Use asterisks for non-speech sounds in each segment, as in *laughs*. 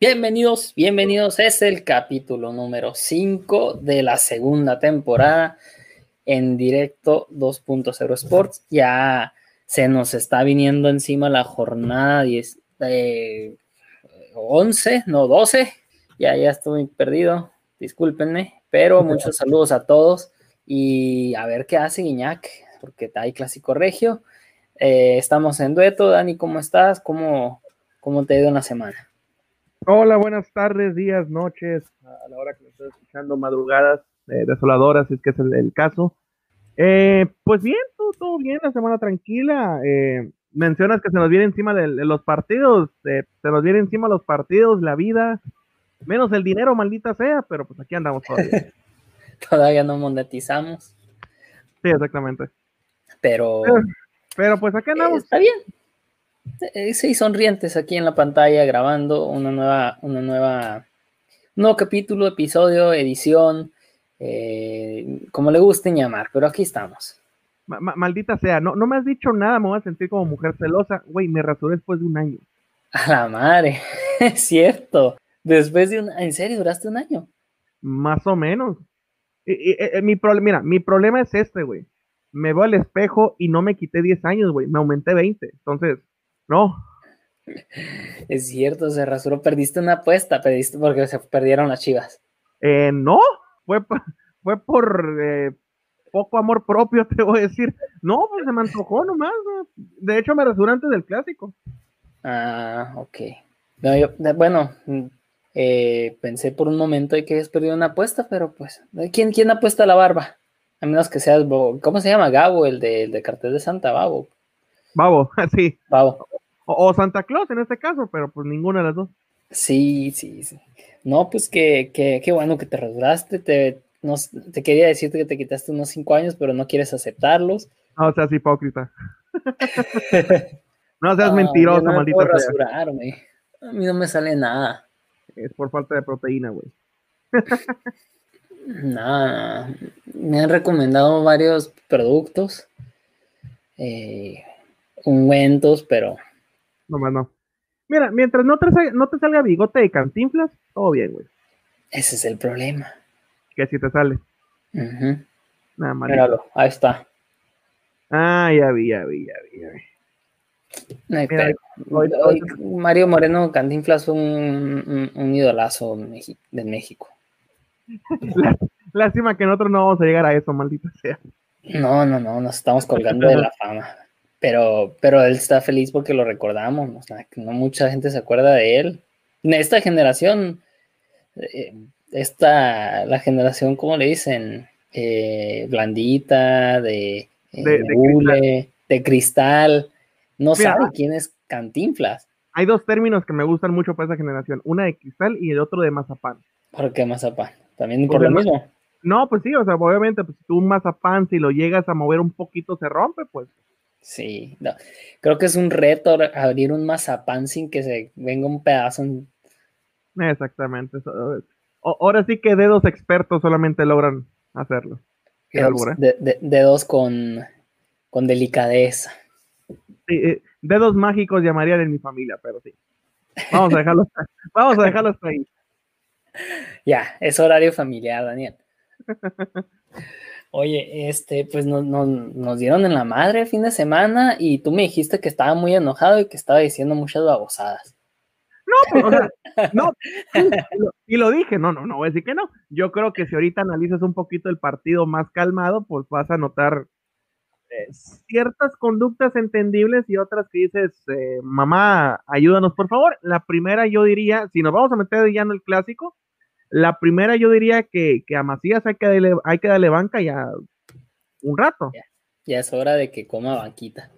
Bienvenidos, bienvenidos. Es el capítulo número 5 de la segunda temporada en directo 2.0 Sports. Ya se nos está viniendo encima la jornada 10, 11, no 12. Ya, ya estoy perdido. Discúlpenme, pero muchos saludos a todos y a ver qué hace Guiñac, porque hay clásico regio. Eh, estamos en dueto. Dani, ¿cómo estás? ¿Cómo, cómo te ha ido en la semana? Hola, buenas tardes, días, noches, a la hora que me estoy escuchando, madrugadas eh, desoladoras, si es que es el, caso. Eh, pues bien, todo, bien, la semana tranquila. Eh, mencionas que se nos viene encima de, los partidos, se nos viene encima los partidos, la vida, menos el dinero, maldita sea, pero pues aquí andamos todavía. *laughs* todavía no monetizamos. Sí, exactamente. Pero. Pero, pues aquí andamos. está bien, eh, sí, sonrientes aquí en la pantalla grabando una nueva, una nueva, un nuevo capítulo, episodio, edición, eh, como le gusten llamar, pero aquí estamos. maldita sea, no, no me has dicho nada, me voy a sentir como mujer celosa. Güey, me rasuré después de un año. *laughs* A la madre, *laughs* es cierto. Después de un ¿en serio duraste un año? Más o menos. Eh, mi mira, mi problema es este, güey. Me veo al espejo y no me quité 10 años, güey. Me aumenté 20. Entonces, no. Es cierto, se rasuró. Perdiste una apuesta, perdiste porque se perdieron las chivas. Eh, no, fue, fue por eh, poco amor propio, *laughs* te voy a decir. No, pues se me antojó nomás. De hecho, me rasuré antes del clásico. Ah, ok. bueno, eh, pensé por un momento que habías perdido una apuesta, pero pues, ¿quién, quién apuesta la barba? A menos que seas, ¿cómo se llama? Gabo, el de, el de Cartel de Santa, Babo. Babo, *laughs* sí. Babo. O, Santa Claus en este caso, pero pues ninguna de las dos. Sí, sí, sí. No, pues que, que, bueno que te rasuraste. Te, te quería decirte que te quitaste unos cinco años, pero no quieres aceptarlos. No seas hipócrita. *laughs* *laughs* no seas mentiroso, no maldito. rasurarme. A mí no me sale nada. Es por falta de proteína, güey. *laughs* nada. Me han recomendado varios productos. Eh, ungüentos, pero no más no. Mira, mientras no te, no te salga bigote de cantinflas, todo bien, güey. Ese es el problema. Que si te sale. Nada más. Míralo, ahí está. Ah, ya vi, ya vi, ya vi, ya vi. Mario Moreno Cantinflas fue un, un, idolazo de México. *laughs* Lástima que nosotros no vamos a llegar a eso, maldita sea. No, no, no, nos estamos colgando de la fama pero, pero él está feliz porque lo recordamos, o sea, que no mucha gente se acuerda de él. En esta generación, eh, esta, la generación, ¿cómo le dicen? Eh, blandita, de, eh, de, de, cristal. no sabe quién es Cantinflas. Hay dos términos que me gustan mucho para esa generación, una de cristal y el otro de mazapán. ¿Por qué mazapán? ¿También por, lo mismo? No, pues sí, o sea, obviamente, pues si tú un mazapán, si lo llegas a mover un poquito, se rompe, pues Sí, no. creo que es un reto abrir un mazapán sin que se venga un pedazo. Exactamente. Ahora sí que dedos expertos solamente logran hacerlo. Dedos, con, con delicadeza. Sí, eh, dedos mágicos llamarían en mi familia, pero sí. Vamos a dejarlos, *laughs* vamos a dejarlos ahí. Ya, es horario familiar, Daniel. *laughs* Oye, este, pues nos dieron en la madre el fin de semana y tú me dijiste que estaba muy enojado y que estaba diciendo muchas babosadas. No, pues, no, y lo, dije, no, no, no voy a decir que no. Yo creo que si ahorita analizas un poquito el partido más calmado, pues vas a notar eh, ciertas conductas entendibles y otras que dices, eh, mamá, ayúdanos por favor. La primera yo diría, si nos vamos a meter ya en el clásico, la primera yo diría que, a Macías hay que, darle, hay que darle banca ya un rato. Ya, es hora de que coma banquita.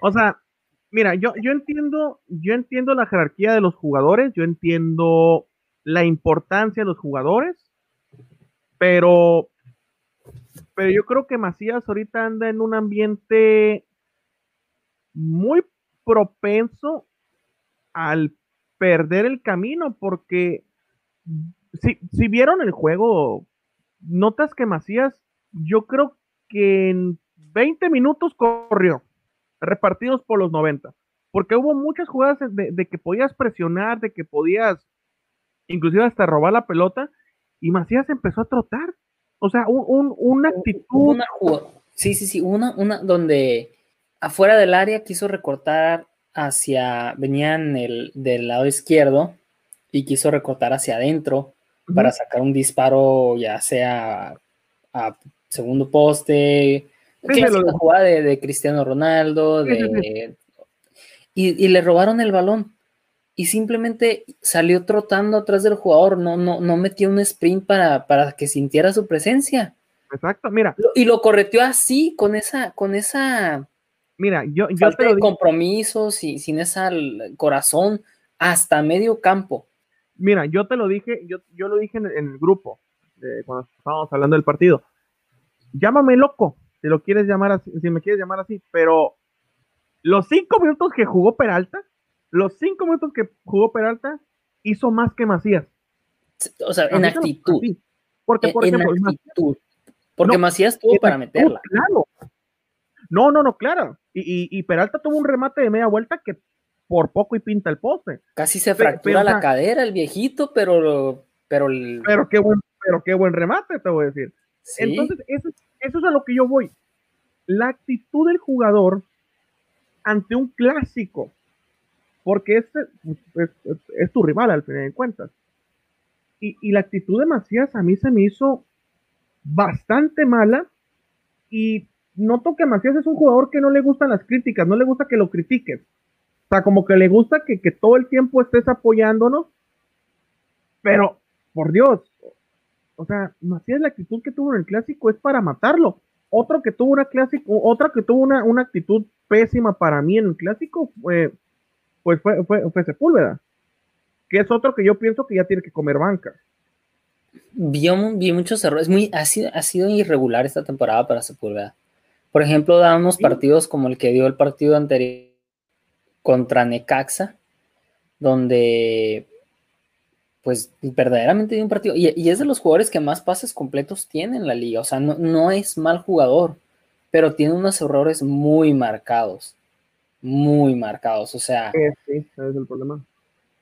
O sea, mira, yo, yo entiendo, yo entiendo la jerarquía de los jugadores, yo entiendo la importancia de los jugadores, pero, pero yo creo que Macías ahorita anda en un ambiente muy propenso al perder el camino, porque si, si vieron el juego, notas que Macías, yo creo que en 20 minutos corrió, repartidos por los 90. porque hubo muchas jugadas de, que podías presionar, de que podías inclusive hasta robar la pelota, y Macías empezó a trotar. O sea, un, una actitud. Una, sí, sí, sí, una, una donde afuera del área quiso recortar hacia, venían el, del lado izquierdo y quiso recortar hacia adentro para sacar un disparo, ya sea a segundo poste, la jugada de, Cristiano Ronaldo, de, y, le robaron el balón y simplemente salió trotando atrás del jugador, no, no, no metió un sprint para, para que sintiera su presencia. Exacto, mira. Y lo correteó así, con esa, con esa. Mira, yo, yo te lo compromisos y sin ese corazón hasta medio campo. Mira, yo te lo dije, yo, yo lo dije en, el grupo, cuando estábamos hablando del partido. Llámame loco, si lo quieres llamar así, si me quieres llamar así, pero los cinco minutos que jugó Peralta, los cinco minutos que jugó Peralta, hizo más que Macías. O sea, en actitud. Porque, por ejemplo, actitud. Porque Macías tuvo para meterla. Claro. No, no, no, claro. Y, Peralta tuvo un remate de media vuelta que por poco y pinta el poste. Casi se fractura la cadera el viejito, pero pero pero qué buen pero qué buen remate te voy a decir. Entonces eso, eso es a lo que yo voy. La actitud del jugador ante un clásico, porque este es, tu rival al final de cuentas. Y, la actitud de Macías a mí se me hizo bastante mala y noto que Macías es un jugador que no le gustan las críticas, no le gusta que lo critiques. O sea, como que le gusta que, que todo el tiempo estés apoyándonos, pero por Dios, o sea, Macías la actitud que tuvo en el clásico es para matarlo. Otro que tuvo una clásico, otra que tuvo una, una actitud pésima para mí en el clásico fue, pues fue, fue, fue Sepúlveda, que es otro que yo pienso que ya tiene que comer banca. Vi, vi muchos errores, muy, ha, sido, ha sido irregular esta temporada para Sepúlveda. Por ejemplo, unos partidos como el que dio el partido anterior contra Necaxa, donde pues verdaderamente dio un partido. Y, y, es de los jugadores que más pases completos tiene en la liga. O sea, no, no es mal jugador pero tiene unos errores muy marcados, muy marcados, o sea... Sí, ese es el problema.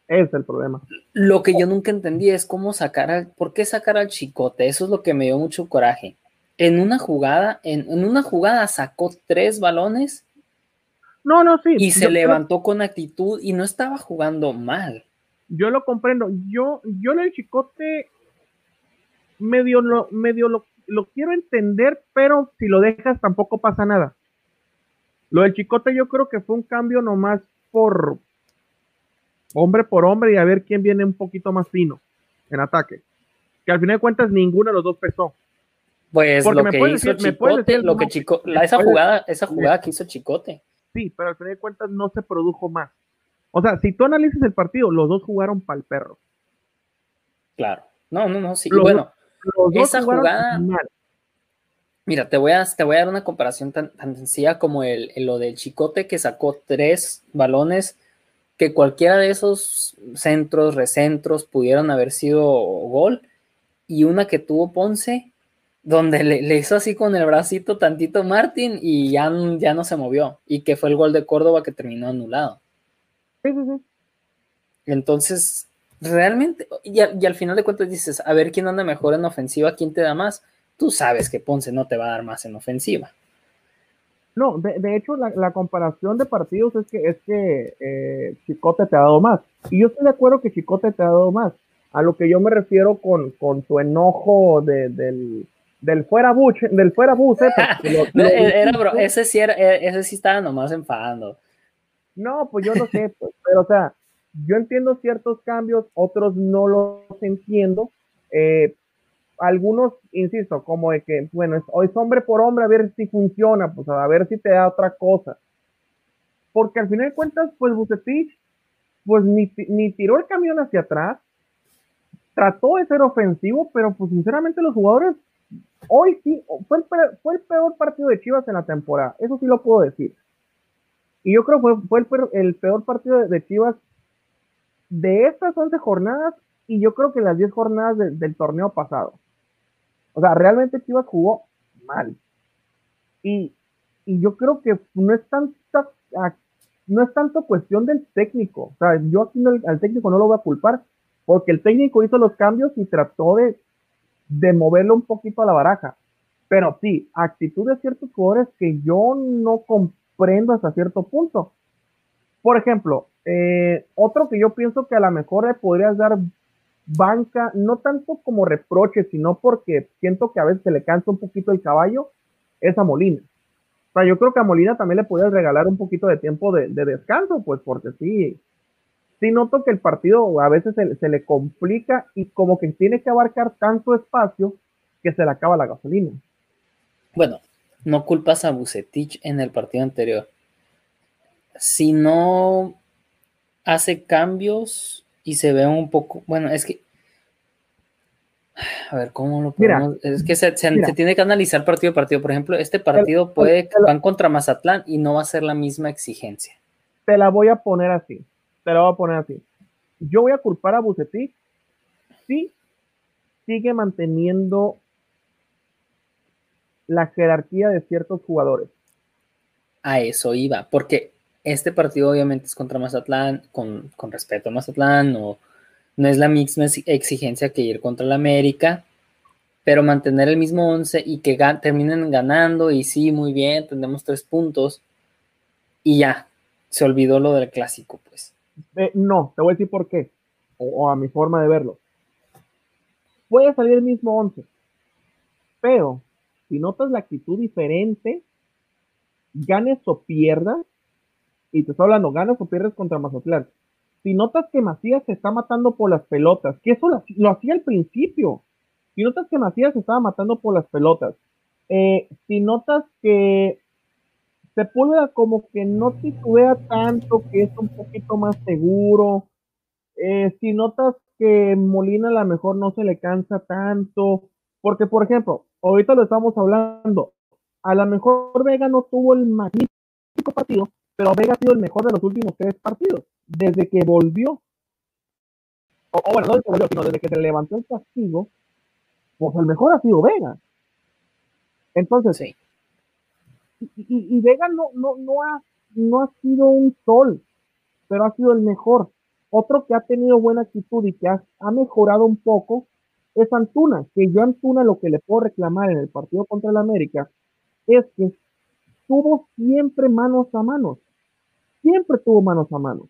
Es el problema. Lo que yo nunca entendí es cómo sacar al, ¿por qué sacar al chicote? Eso es lo que me dio mucho coraje. En una jugada, en, una jugada sacó tres balones. No, no, sí. Y se levantó con actitud y no estaba jugando mal. Yo lo comprendo. Yo, yo el chicote medio lo, medio lo lo quiero entender, pero si lo dejas tampoco pasa nada. Lo del Chicote yo creo que fue un cambio nomás por hombre por hombre y a ver quién viene un poquito más fino en ataque. Que al final de cuentas ninguno de los dos pesó. Pues lo que hizo Chicote, lo que Chico, esa jugada, esa jugada que hizo Chicote. Sí, pero al final de cuentas no se produjo más. O sea, si tú analizas el partido, los dos jugaron para el perro. Claro. No, no, no, sí. bueno, esa jugada. Mira, te voy, a, te voy a dar una comparación tan, sencilla como el, lo del Chicote que sacó tres balones que cualquiera de esos centros, recentros pudieron haber sido gol y una que tuvo Ponce donde le, hizo así con el bracito tantito Martín y ya, ya no se movió y que fue el gol de Córdoba que terminó anulado. Entonces, realmente, y, al final de cuentas dices, a ver quién anda mejor en ofensiva, quién te da más. Tú sabes que Ponce no te va a dar más en ofensiva. No, de, hecho, la, comparación de partidos es que, es que eh, Chicote te ha dado más. Y yo estoy de acuerdo que Chicote te ha dado más. A lo que yo me refiero con, con tu enojo del, del fuera buche, del fuera bus, *laughs* eh, ese sí era, ese sí estaba nomás enfadando. No, pues yo no sé, pues, pero o sea, yo entiendo ciertos cambios, otros no los entiendo. Eh, algunos, insisto, como de que, bueno, hoy es hombre por hombre, a ver si funciona, pues a ver si te da otra cosa. Porque al final de cuentas, pues Bucetich, pues ni, ni tiró el camión hacia atrás, trató de ser ofensivo, pero pues sinceramente los jugadores, hoy sí, fue el, fue el peor partido de Chivas en la temporada, eso sí lo puedo decir. Y yo creo que fue, el, peor partido de Chivas de estas 11 jornadas y yo creo que las 10 jornadas del torneo pasado. O sea, realmente Chivas jugó mal. Y, yo creo que no es tanta, no tanto cuestión del técnico. O sea, yo aquí al técnico no lo voy a culpar, porque el técnico hizo los cambios y trató de, de moverlo un poquito a la baraja. Pero sí, actitud de ciertos jugadores que yo no comprendo hasta cierto punto. Por ejemplo, eh, otro que yo pienso que a lo mejor le podrías dar banca, no tanto como reproche, sino porque siento que a veces se le cansa un poquito el caballo, es a Molina. O sea, yo creo que a Molina también le podrías regalar un poquito de tiempo de, descanso, pues porque sí, sí noto que el partido a veces se, le complica y como que tiene que abarcar tanto espacio que se le acaba la gasolina. Bueno, no culpas a Bucetich en el partido anterior. Si no hace cambios y se ve un poco, bueno, es que, a ver, ¿cómo lo podemos? es que se, tiene que analizar partido a partido. Por ejemplo, este partido puede que van contra Mazatlán y no va a ser la misma exigencia. Te la voy a poner así, te la voy a poner así. Yo voy a culpar a Bucetich si sigue manteniendo la jerarquía de ciertos jugadores. A eso iba, porque este partido obviamente es contra Mazatlán, con, respeto a Mazatlán, no, no es la misma exigencia que ir contra el América, pero mantener el mismo 11 y que terminen ganando y sí, muy bien, tendremos tres puntos y ya, se olvidó lo del clásico, pues. Eh, no, te voy a decir por qué, o, a mi forma de verlo. Puede salir el mismo 11, pero si notas la actitud diferente, ganes o pierdas, y te estoy hablando, ganas o pierdes contra Mazatlán. Si notas que Macías se está matando por las pelotas, que eso lo, hacía al principio. Si notas que Macías se estaba matando por las pelotas, eh, si notas que Sepúlveda como que no titubea tanto, que es un poquito más seguro, eh, si notas que Molina a lo mejor no se le cansa tanto, porque por ejemplo, ahorita lo estamos hablando, a lo mejor Vega no tuvo el magnífico partido, pero Vega ha sido el mejor de los últimos tres partidos, desde que volvió. O, bueno, no desde que volvió, sino desde que se levantó el castigo, pues el mejor ha sido Vega. Entonces, sí. Y, Vega no, no, no, ha, no ha sido un sol, pero ha sido el mejor. Otro que ha tenido buena actitud y que ha, ha mejorado un poco es Antuna, que yo Antuna lo que le puedo reclamar en el partido contra el América es que tuvo siempre manos a manos, siempre tuvo manos a manos.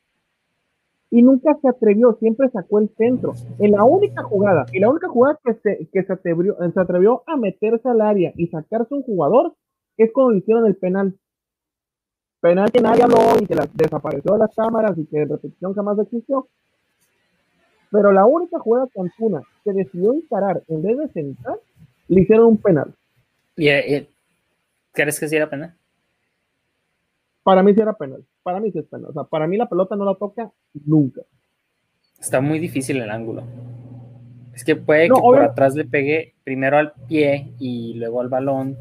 Y nunca se atrevió, siempre sacó el centro. En la única jugada, y la única jugada que se, que se, atrevió, se atrevió a meterse al área y sacarse un jugador es cuando hicieron el penal. Penal que nadie habló y que desapareció de las cámaras y que en repetición jamás existió. Pero la única jugada que Antuna que decidió encarar en vez de sentar, le hicieron un penal. ¿Y, eh, crees que sí era penal? Para mí sí era penal. Para mí sí es penal. O sea, para mí la pelota no la toca nunca. Está muy difícil el ángulo. Es que puede que por atrás le pegue primero al pie y luego al balón.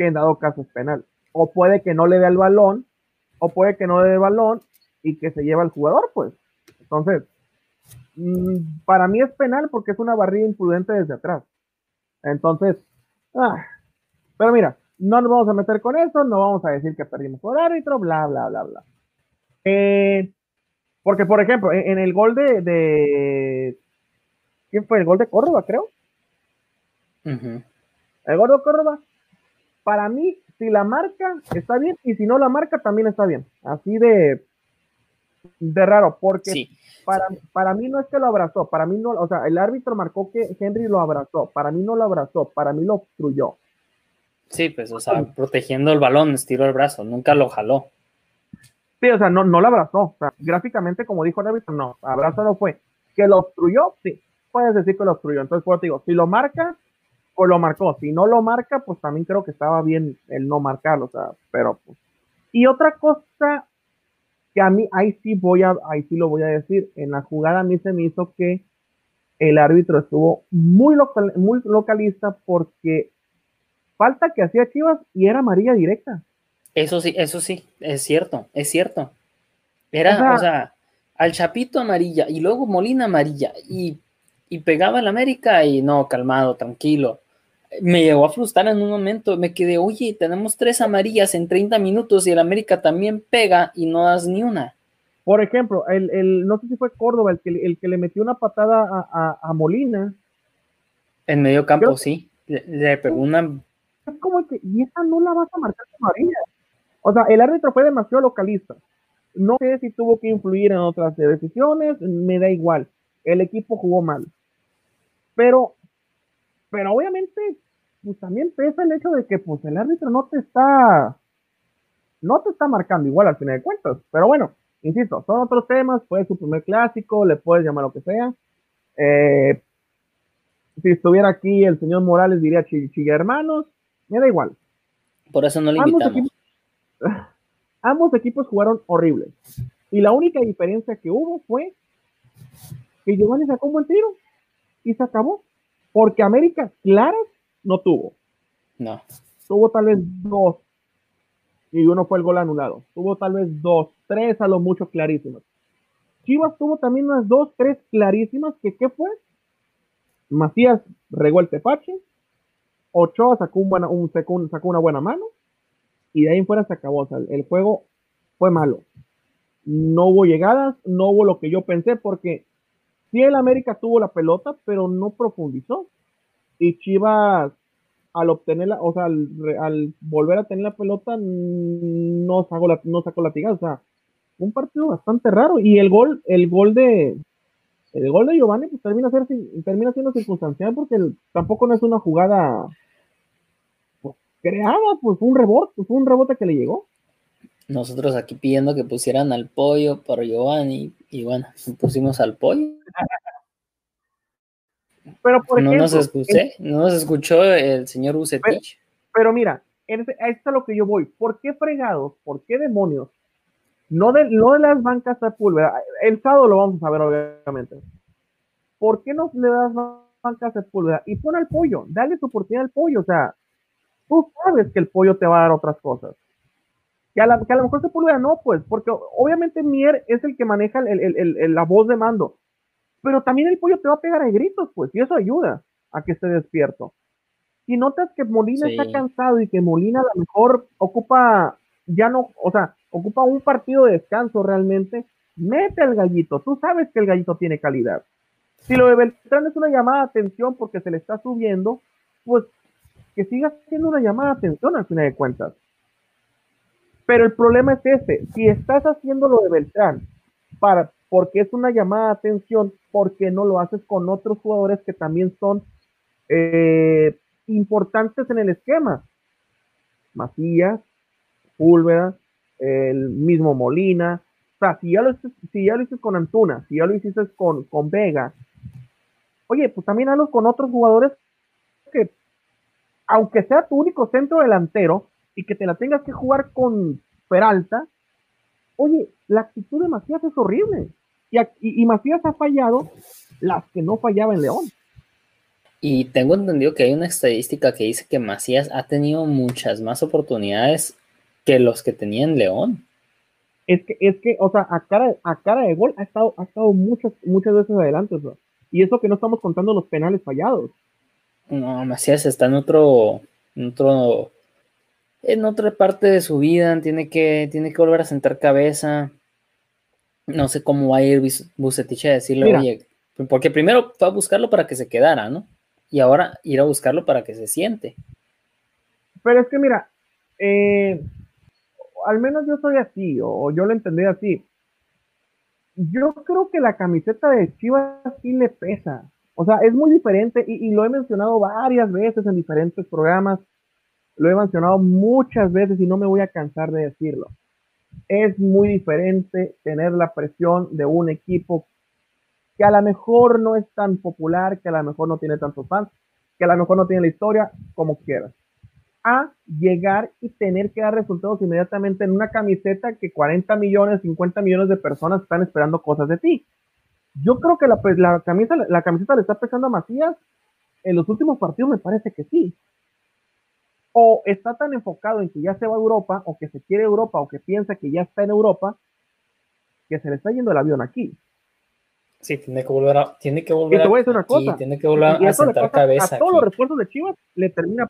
Que en dado caso es penal. O puede que no le dé al balón, o puede que no le dé el balón y que se lleva al jugador, pues. Entonces, mm, para mí es penal porque es una barrida imprudente desde atrás. Entonces, ah, pero mira, no nos vamos a meter con eso, no vamos a decir que perdimos por árbitro, bla, bla, bla, bla. Eh, porque, por ejemplo, en, el gol de, ¿Quién fue? El gol de Córdoba, creo. El gol de Córdoba. Para mí, si la marca está bien y si no la marca también está bien. Así de de raro, porque para, para mí no es que lo abrazó, para mí no, o sea, el árbitro marcó que Henry lo abrazó, para mí no lo abrazó, para mí lo obstruyó. Sí, pues, o sea, protegiendo el balón, estiró el brazo, nunca lo jaló. Sí, o sea, no, no lo abrazó, o sea, gráficamente, como dijo el árbitro, no, abrazo no fue. Que lo obstruyó, sí, puedes decir que lo obstruyó. Entonces, pues digo, si lo marca, pues lo marcó. Si no lo marca, pues también creo que estaba bien el no marcarlo, o sea, pero pues. Y otra cosa que a mí ahí sí voy a, ahí sí lo voy a decir, en la jugada a mí se me hizo que el árbitro estuvo muy, local, muy localista porque falta que hacía Chivas y era amarilla directa. Eso sí, eso sí, es cierto, es cierto. Era, o sea, al Chapito amarilla y luego Molina amarilla y, y pegaba el América y no, calmado, tranquilo. Me llegó a frustrar en un momento. Me quedé, oye, tenemos tres amarillas en 30 minutos y el América también pega y no das ni una. Por ejemplo, el, el no sé si fue Córdoba el que, el que le metió una patada a, a, Molina. En medio campo, sí. Le, pegó una. Es como que, y esa no la vas a marcar amarilla. O sea, el árbitro fue demasiado localista. No sé si tuvo que influir en otras decisiones, me da igual. El equipo jugó mal. Pero, pero obviamente, pues también pesa el hecho de que pues el árbitro no te está, no te está marcando igual al final de cuentas. Pero bueno, insisto, son otros temas, puede ser su primer clásico, le puedes llamar lo que sea. Eh, si estuviera aquí el señor Morales diría chilla hermanos, me da igual. Por eso no le invitamos. *laughs* ambos equipos jugaron horribles. Y la única diferencia que hubo fue que Giovanni sacó un buen tiro y se acabó. Porque América claras no tuvo. No. Tuvo tal vez dos. Y uno fue el gol anulado. Tuvo tal vez dos, tres a lo mucho clarísimas. Chivas tuvo también unas dos, tres clarísimas. que ¿Qué fue? Macías regó el tepache. Ochoa sacó, un un, sacó una buena mano y de ahí en fuera se acabó. O sea, el juego fue malo. No hubo llegadas, no hubo lo que yo pensé, porque sí el América tuvo la pelota, pero no profundizó. Y Chivas, al obtenerla, o sea, al, volver a tener la pelota, no sacó, la, no sacó O sea, un partido bastante raro. Y el gol, el gol de, el gol de Giovanni pues, termina, ser, termina siendo circunstancial porque tampoco no es una jugada creada, pues un rebote, fue un rebote que le llegó. Nosotros aquí pidiendo que pusieran al pollo por Giovanni, y bueno, *laughs* pusimos al pollo. Pero por no nos escuché, no nos escuchó el señor Ucetich. Pero, mira, esto es a lo que yo voy. ¿Por qué fregados? ¿Por qué demonios? No de, no de las bancas de pulvera. El sábado lo vamos a ver, obviamente. ¿Por qué no le das bancas de pulvera? Y pon al pollo, dale su oportunidad al pollo. O sea, tú sabes que el pollo te va a dar otras cosas. Que a, la, que a lo mejor Sepúlveda no, pues, porque obviamente Mier es el que maneja la voz de mando, pero también el pollo te va a pegar a gritos, pues, y eso ayuda a que esté despierto. Si notas que Molina está cansado y que Molina a lo mejor ocupa, ya no, o sea, ocupa un partido de descanso realmente, mete al gallito. Tú sabes que el gallito tiene calidad. Si lo de Beltrán es una llamada de atención porque se le está subiendo, pues que siga siendo una llamada de atención al final de cuentas. Pero el problema es este, si estás haciendo lo de Beltrán para, porque es una llamada de atención, ¿por qué no lo haces con otros jugadores que también son eh, importantes en el esquema? Macías, Púlveda, el mismo Molina. Si ya lo si ya lo hiciste con Antuna, si ya lo hiciste con, con Vega, oye, pues también hazlo con otros jugadores que aunque sea tu único centro delantero y que te la tengas que jugar con Peralta, oye, la actitud de Macías es horrible. Y, Macías ha fallado las que no fallaba en León. Y tengo entendido que hay una estadística que dice que Macías ha tenido muchas más oportunidades que los que tenía en León. Es que, es que, o sea, a cara, a cara de gol ha estado, ha estado muchas, muchas veces adelante. Y eso que no estamos contando los penales fallados. No, Macías está en otro, en otro, en otra parte de su vida, tiene que, tiene que volver a sentar cabeza. No sé cómo va a ir Bucetich a decirle, oye, porque primero fue a buscarlo para que se quedara, ¿no? Y ahora ir a buscarlo para que se siente. Pero es que mira, eh, al menos yo soy así, o yo lo entendí así. Yo creo que la camiseta de Chivas sí le pesa. O sea, es muy diferente y, lo he mencionado varias veces en diferentes programas, lo he mencionado muchas veces y no me voy a cansar de decirlo. Es muy diferente tener la presión de un equipo que a lo mejor no es tan popular, que a lo mejor no tiene tantos fans, que a lo mejor no tiene la historia, como quieras, a llegar y tener que dar resultados inmediatamente en una camiseta que 40 millones, 50 millones de personas están esperando cosas de ti. Yo creo que la, pues, la camiseta le está pesando a Macías. En los últimos partidos me parece que sí. O está tan enfocado en que ya se va a Europa, o que se quiere Europa, o que piensa que ya está en Europa, que se le está yendo el avión aquí. Sí, tiene que volver a. Tiene que volver y te voy a decir una cosa. Tiene que volver a sentar cabeza. A todos los refuerzos de Chivas le termina.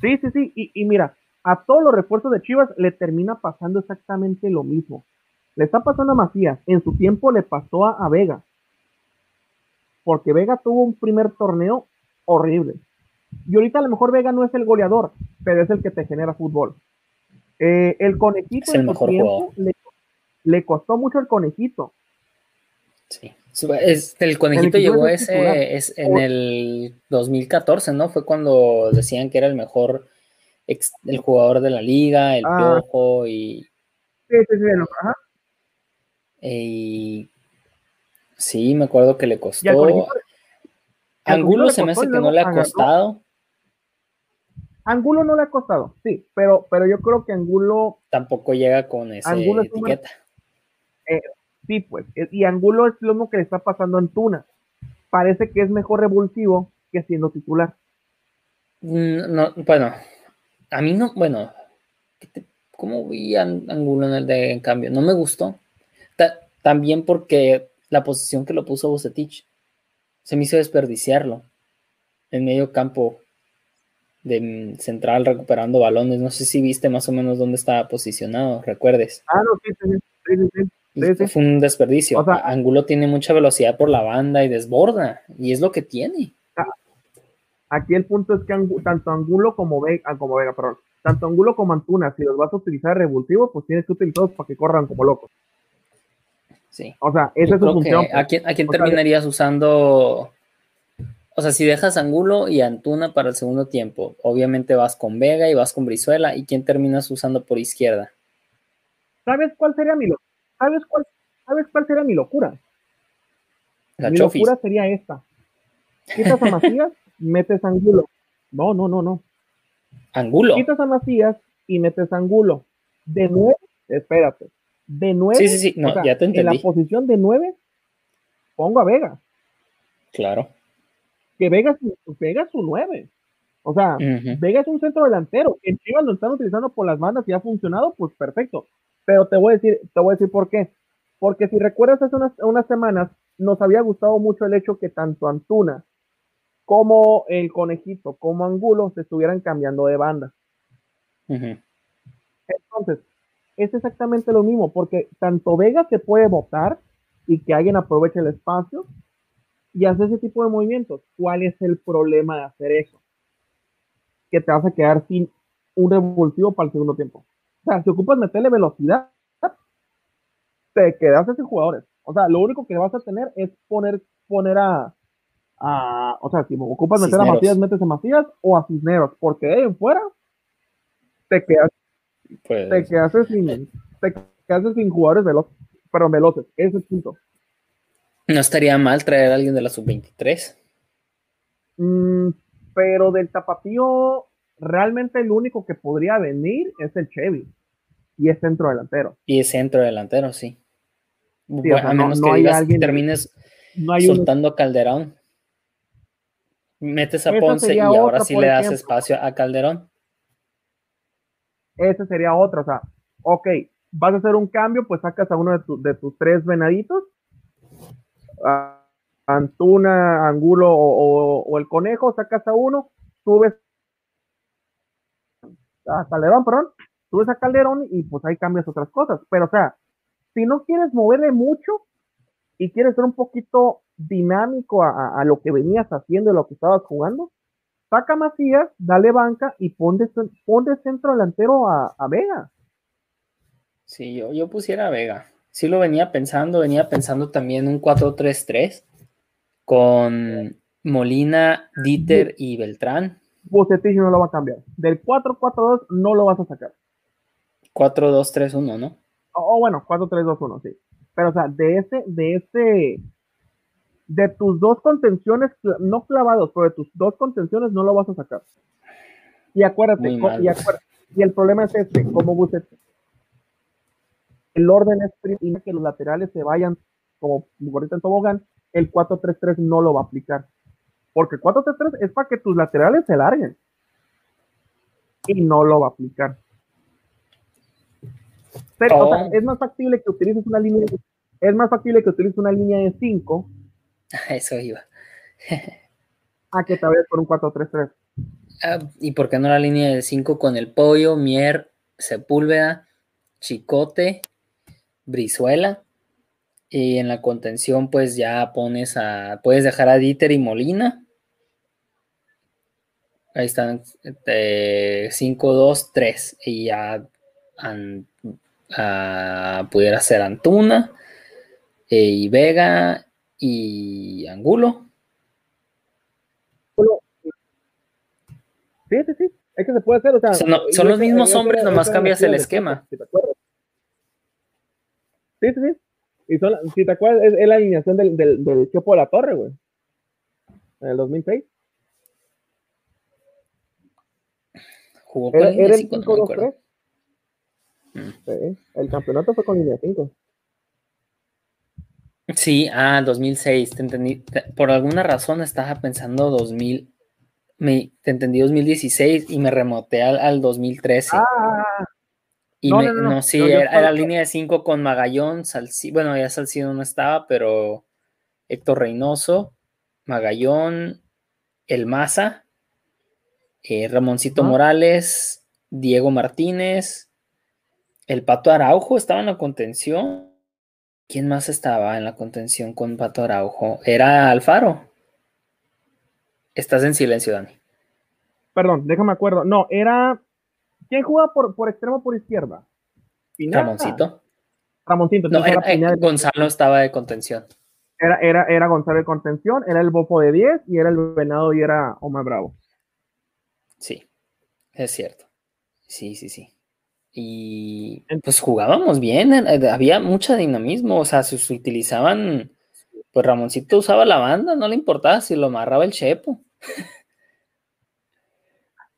Sí, sí, sí. Y, y, mira, a todos los refuerzos de Chivas le termina pasando exactamente lo mismo. Le está pasando a Macías. En su tiempo le pasó a, a Vega. Porque Vega tuvo un primer torneo horrible. Y ahorita a lo mejor Vega no es el goleador, pero es el que te genera fútbol. Eh, el conejito el mejor tiempo le, le, costó mucho el conejito. Sí. Es, el conejito llegó ese es en el 2014, ¿no? Fue cuando decían que era el mejor el jugador de la liga, el ah. piojo y. Sí, sí, sí, ajá. Y sí, me acuerdo que le costó. Angulo se me hace que no le ha costado. Angulo no le ha costado, sí, pero, pero yo creo que Angulo. Tampoco llega con esa etiqueta. Eh, sí, pues, eh, y Angulo es lo mismo que le está pasando a Antuna. Parece que es mejor revulsivo que siendo titular. Mm, no, bueno, a mí no, bueno, ¿cómo vi a Angulo en el de en cambio? No me gustó. también porque la posición que lo puso Bucetich se me hizo desperdiciarlo en medio campo de central recuperando balones. No sé si viste más o menos dónde estaba posicionado, recuerdes. Ah, no, sí, sí, sí, Fue un desperdicio. Angulo tiene mucha velocidad por la banda y desborda, y es lo que tiene. Ah, aquí el punto es que tanto Angulo como Vega, ah, como Vega, perdón, tanto Angulo como Antuna, si los vas a utilizar revulsivos, pues tienes que utilizarlos para que corran como locos. Sí. O sea, esa es su función. ¿A quién, a quién terminarías usando o sea, si dejas Angulo y Antuna para el segundo tiempo, obviamente vas con Vega y vas con Brizuela. ¿Y quién terminas usando por izquierda? ¿Sabes cuál sería mi locura? ¿Sabes cuál, ¿Sabes cuál sería mi locura? mi locura sería esta. Quitas a *laughs* Macías, metes Angulo. No, no, no, no. Angulo. Quitas a Macías y metes Angulo. De nueve, espérate. De nueve. Sí, sí, sí. No, ya te entendí. En la posición de nueve, pongo a Vega. Claro que Vega, Vega es un 9. O sea, Vega es un centro delantero. En Chivas lo están utilizando por las bandas y ha funcionado, pues perfecto. Pero te voy a decir, te voy a decir por qué. Porque si recuerdas hace unas, semanas, nos había gustado mucho el hecho que tanto Antuna como el conejito, como Angulo, se estuvieran cambiando de banda. Entonces, es exactamente lo mismo, porque tanto Vega se puede votar y que alguien aproveche el espacio, y hace ese tipo de movimientos. ¿Cuál es el problema de hacer eso? Que te vas a quedar sin un revulsivo para el segundo tiempo. O sea, si ocupas meterle velocidad, te quedas sin jugadores. O sea, lo único que vas a tener es poner, poner a, a o sea, si ocupas meter a Matías, metes a Matías o a Cisneros, porque de ahí en fuera te quedas, pues te quedas sin, te quedas sin jugadores veloces, perdón, veloces, ese es el punto. No estaría mal traer a alguien de la sub-23. Mm, pero del tapatío, realmente el único que podría venir es el Chevy. Y es centro delantero. Y es centro delantero, sí. a menos que digas que termines soltando Calderón. Metes a Ponce y ahora sí le das espacio a Calderón. Ese sería otro. O sea, ok, vas a hacer un cambio, pues sacas a uno de, de tus tres venaditos Antuna, Angulo o, el Conejo, sacas a uno, subes a Calderón, perdón, subes a Calderón y pues ahí cambias otras cosas. Pero o sea, si no quieres moverle mucho y quieres ser un poquito dinámico a, lo que venías haciendo y lo que estabas jugando, saca Macías, dale banca y pon de, centro delantero a, Vega. Sí, yo, yo pusiera a Vega sí lo venía pensando, venía pensando también un 4-3-3 con Molina, Dieter y Beltrán. Bucetich no lo va a cambiar. Del 4-4-2 no lo vas a sacar. 4-2-3-1, ¿no? O bueno, 4-3-2-1, sí. Pero, o sea, de ese, de ese, de tus dos contenciones, no clavados, pero de tus dos contenciones no lo vas a sacar. Y acuérdate, y, acuérdate y, el problema es este, como Bucetich, el orden es que los laterales se vayan como gorrita en tobogán, el 4-3-3 no lo va a aplicar. Porque 4-3-3 es para que tus laterales se larguen. Y no lo va a aplicar. Pero, oh. es más factible que utilices una línea es más factible que utilices una línea de 5. *laughs* Eso iba. a que te vayas por un 4-3-3. Ah, ¿Y por qué no la línea de 5 con el pollo, Mier, Sepúlveda, Chicote, Brizuela? Y en la contención, pues ya pones a. Puedes dejar a Dieter y Molina. Ahí están 5, 2, 3. Y ya pudiera ser Antuna eh, y Vega y Angulo. Sí, sí, sí. Es que se puede hacer. O sea, son los mismos hombres, nomás cambias el esquema. sí, sí, sí. Y son, si te acuerdas, es, la alineación del, del, del Chopo de la Torre, güey. En el 2006. Jugó con era, el 5-2-3. Mm. Sí, el campeonato fue con línea 5. Sí, ah, 2006, te entendí. Por alguna razón estaba pensando 2000, me, te entendí 2016 y me remoté al, al 2013. Ah, y no, no, sí, era, la línea de 5 con Magallón, Salcido, bueno, ya Salcido no estaba, pero Héctor Reynoso, Magallón, El Maza, eh, Ramoncito Morales, Diego Martínez, el Pato Araujo estaba en la contención. ¿Quién más estaba en la contención con Pato Araujo? Era Alfaro. Estás en silencio, Dani. Perdón, déjame acuerdo. No, era ¿Quién jugaba por, por extremo por izquierda? Ramoncito. Ramoncito. No, era, Gonzalo estaba de contención. Era, era, era Gonzalo de contención, era el Bofo de 10 y era el Venado y era Omar Bravo. Sí, es cierto. Sí, sí, sí. Y pues jugábamos bien, eh, había mucho dinamismo, o sea, se utilizaban, pues Ramoncito usaba la banda, no le importaba si lo amarraba el Chepo.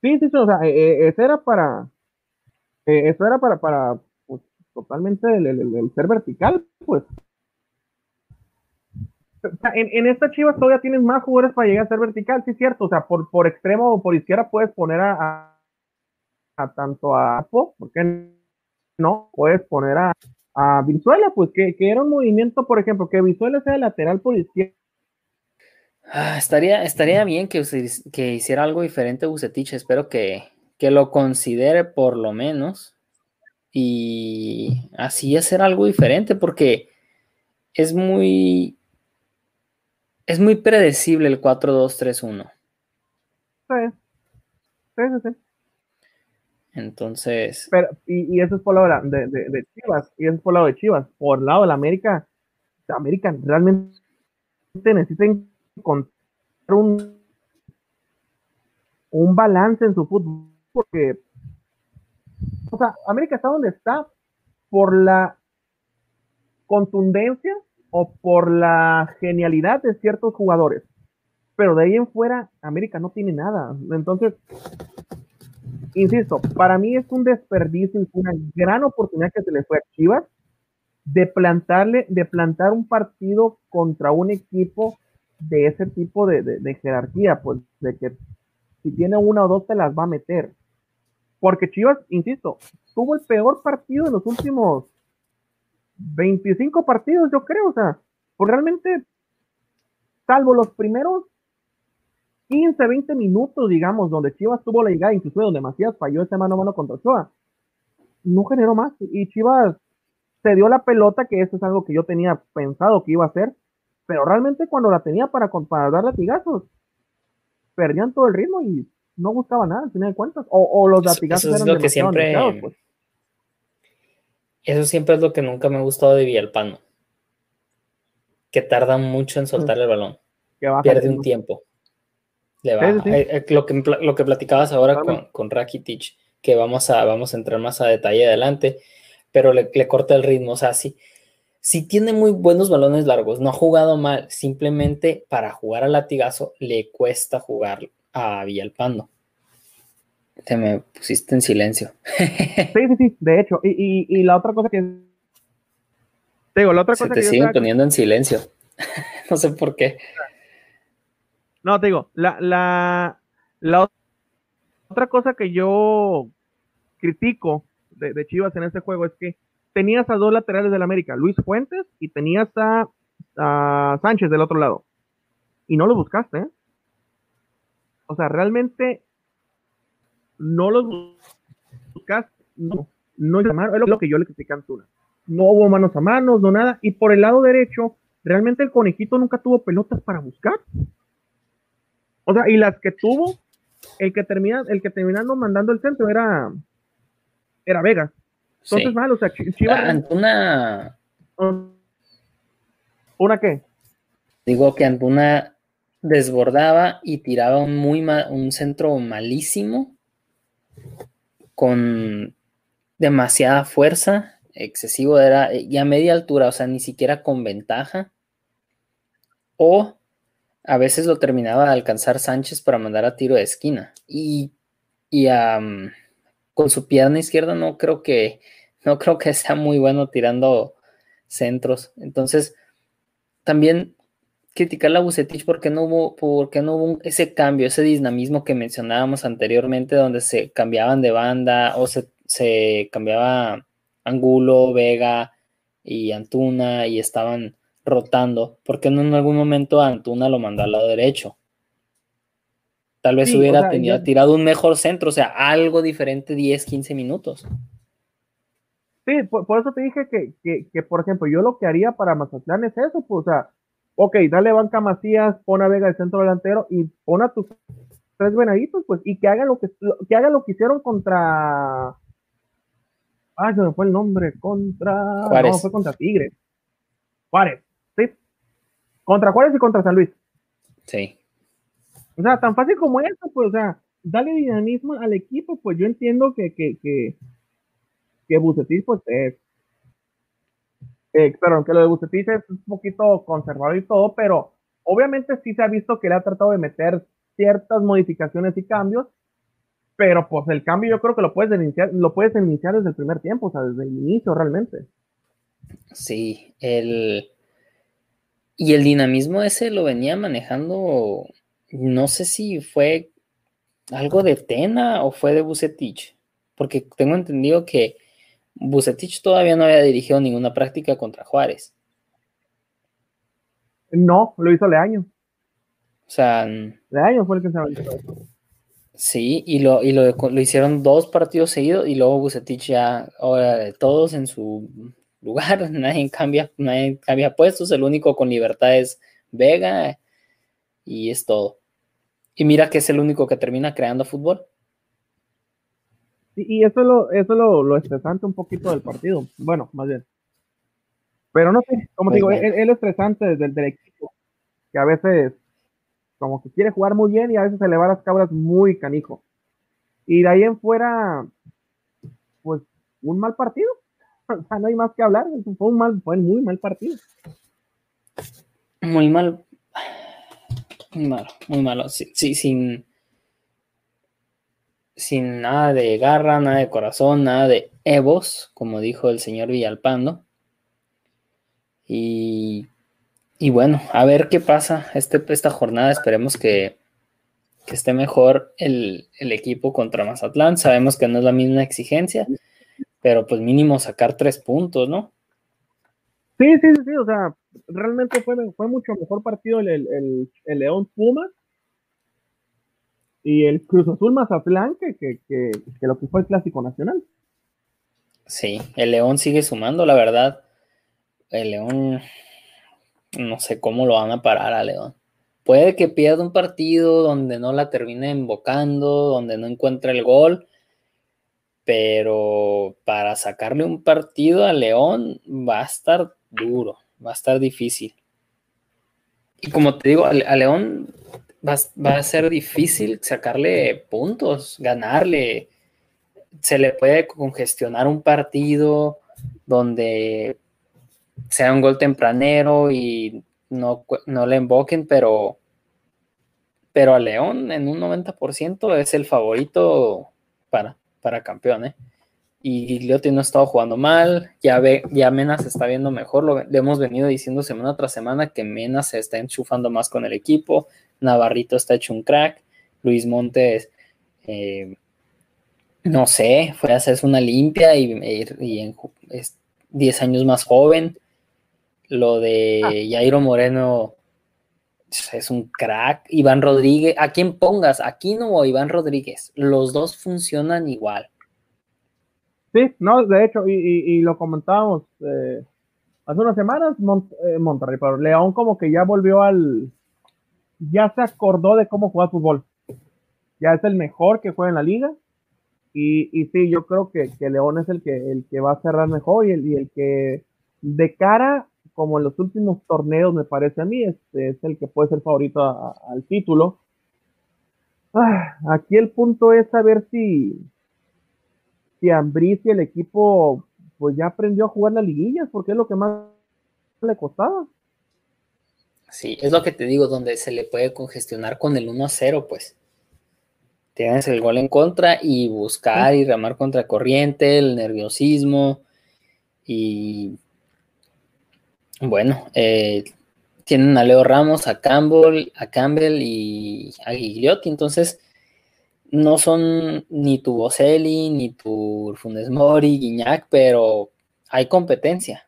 Sí, sí, o sea, eh, eh, eso era para, eh, eso era para, para, pues, totalmente el, ser vertical, pues. en, en esta Chivas todavía tienes más jugadores para llegar a ser vertical, sí, cierto, o sea, por, por extremo o por izquierda puedes poner a, tanto a ¿por qué no? Puedes poner a, a Vizuela, pues que, que era un movimiento, por ejemplo, que Vizuela sea lateral por izquierda Ah, estaría, estaría bien que, que hiciera algo diferente Bucetich. Espero que, que lo considere por lo menos. Y así hacer algo diferente, porque es muy. Es muy predecible el 4-2-3-1. Sí. Sí, sí, Entonces. Pero, y, eso es por lado de, de, de, Chivas. Y eso es por lado de Chivas. Por lado de la América. América realmente necesita encontrar un, un balance en su fútbol, porque, o sea, América está donde está por la contundencia o por la genialidad de ciertos jugadores. Pero de ahí en fuera, América no tiene nada. Entonces, insisto, para mí es un desperdicio, es una gran oportunidad que se le fue a Chivas de plantarle, de plantar un partido contra un equipo de ese tipo de, jerarquía, pues de que si tiene una o dos te las va a meter. Porque Chivas, insisto, tuvo el peor partido en los últimos 25 partidos, yo creo, o sea, pues realmente, salvo los primeros 15, 20 minutos, digamos, donde Chivas tuvo la llegada, incluso donde Macías falló ese mano a mano contra Ochoa, no generó más. Y Chivas se dio la pelota, que eso es algo que yo tenía pensado que iba a hacer, pero realmente cuando la tenía para, para dar latigazos, perdían todo el ritmo y no buscaba nada, al final de cuentas. O, los latigazos eso, es lo que siempre. Pues. Eso siempre es lo que nunca me ha gustado de Villalpano. Que tarda mucho en soltar el balón. Pierde un tiempo. Le va. Eh, eh, lo, que, lo que platicabas ahora con, con Rakitic, que vamos a, vamos a entrar más a detalle adelante, pero le, le corta el ritmo. O sea, sí, si tiene muy buenos balones largos, no ha jugado mal, simplemente para jugar al latigazo le cuesta jugar a Villalpando. Te me pusiste en silencio. *laughs* sí, sí, sí, de hecho. Y, la otra cosa que. digo, la otra cosa Se te siguen poniendo en silencio. *laughs* no sé por qué. No, te digo, la, la, la otra cosa que yo critico de, Chivas en este juego es que tenías a dos laterales del América, Luis Fuentes y tenías a, Sánchez del otro lado. Y no lo buscaste, ¿eh? O sea, realmente no los buscaste. No, no es lo que yo le critiqué a Antuna. No hubo manos a manos, no nada. Y por el lado derecho, realmente el conejito nunca tuvo pelotas para buscar. O sea, y las que tuvo, el que termina, el que terminando mandando el centro era, era Vega. Entonces, mal, o sea, Chivas. Antuna. ¿Una qué? Digo que Antuna desbordaba y tiraba un, muy un centro malísimo con demasiada fuerza, excesivo, era ya media altura, o sea, ni siquiera con ventaja. O a veces lo terminaba de alcanzar Sánchez para mandar a tiro de esquina. Y, y con su pierna izquierda no creo que no creo que sea muy bueno tirando centros. Entonces, también criticar a Bucetich porque no hubo, porque no hubo ese cambio, ese dinamismo que mencionábamos anteriormente, donde se cambiaban de banda o se, se cambiaba Angulo, Vega y Antuna y estaban rotando, porque no en algún momento Antuna lo mandó al lado derecho. Tal vez hubiera tenido, tirado un mejor centro, o sea, algo diferente 10, 15 minutos. Sí, por, eso te dije que, que, por ejemplo, yo lo que haría para Mazatlán es eso, pues, o sea, ok, dale banca Macías, pon a Vega el centro delantero y pon a tus tres venaditos, pues, y que hagan lo que, que hagan lo que hicieron contra. Ah, se me fue el nombre, contra. Juárez. No, fue contra Tigre. Juárez. Contra Juárez y contra San Luis. Sí. O sea, tan fácil como eso, pues, o sea, dale dinamismo al equipo, pues yo entiendo que, que, que, que Bucetich, pues es. Eh, pero aunque lo de Bucetich es un poquito conservador y todo, pero obviamente sí se ha visto que le ha tratado de meter ciertas modificaciones y cambios, pero pues el cambio yo creo que lo puedes iniciar, lo puedes iniciar desde el primer tiempo, o sea, desde el inicio realmente. Sí, el y el dinamismo ese lo venía manejando, no sé si fue algo de Tena o fue de Bucetich, porque tengo entendido que Bucetich todavía no había dirigido ninguna práctica contra Juárez. No, lo hizo Leaño. O sea, Leaño fue el que se aventó. Sí, y lo, y lo, hicieron dos partidos seguidos y luego Bucetich ya, ahora todos en su lugar, *laughs* nadie cambia, nadie cambia puestos, el único con libertad es Vega y es todo. Y mira que es el único que termina creando fútbol y eso es lo, eso lo, lo estresante un poquito del partido. Bueno, más bien. Pero no sé, como digo, él, es estresante desde el del equipo, que a veces como que quiere jugar muy bien y a veces se le va las cabras muy canijo. Y de ahí en fuera, pues un mal partido. Sea, *laughs* no hay más que hablar. Fue un mal, fue muy mal partido. Muy mal. Muy malo, muy malo. Sí, sin, sin nada de garra, nada de corazón, nada de evos, como dijo el señor Villalpando. Y, y bueno, a ver qué pasa este, esta jornada. Esperemos que, esté mejor el, equipo contra Mazatlán. Sabemos que no es la misma exigencia, pero pues mínimo sacar tres puntos, ¿no? Sí, sí, sí, o sea, realmente fue, fue mucho mejor partido el, el, el León Pumas y el Cruz Azul más que, que, que, que, lo que fue el Clásico Nacional. Sí, el León sigue sumando, la verdad. El León, no sé cómo lo van a parar a León. Puede que pierda un partido donde no la termine invocando, donde no encuentre el gol, pero para sacarle un partido a León va a estar duro, va a estar difícil. Y como te digo, a León va, a ser difícil sacarle puntos, ganarle. Se le puede congestionar un partido donde sea un gol tempranero y no, no le invoquen, pero, pero a León en un 90% es el favorito para, para campeón. ¿eh? Y Gigliotti no ha estado jugando mal, ya, ve, ya Mena se está viendo mejor, lo, le hemos venido diciendo semana tras semana que Mena se está enchufando más con el equipo, Navarrito está hecho un crack, Luis Montes, eh, no sé, fue a hacerse una limpia y, 10 años más joven. Lo de ah. Jairo Moreno es un crack. Iván Rodríguez, a quien pongas, Aquino o Iván Rodríguez, los dos funcionan igual. Sí, no, de hecho, y, lo comentábamos eh, hace unas semanas, eh, Monterrey, pero León como que ya volvió al, ya se acordó de cómo juega fútbol. Ya es el mejor que juega en la liga. Y, y sí, yo creo que, León es el que, el que va a cerrar mejor y el, y el que de cara como en los últimos torneos, me parece a mí, este es el que puede ser favorito al título. Ah, aquí el punto es saber si, si Ambris y el equipo pues ya aprendió a jugar las liguillas, porque es lo que más le costaba. Sí, es lo que te digo, donde se le puede congestionar con el 1 a 0, pues. Tienes el gol en contra y buscar y ramar contra corriente, el nerviosismo y bueno, eh, tienen a Leo Ramos, a Campbell, a Campbell y a Gigliotti, entonces no son ni tu Boselli, ni tu Funes Mori, Guiñac, pero hay competencia.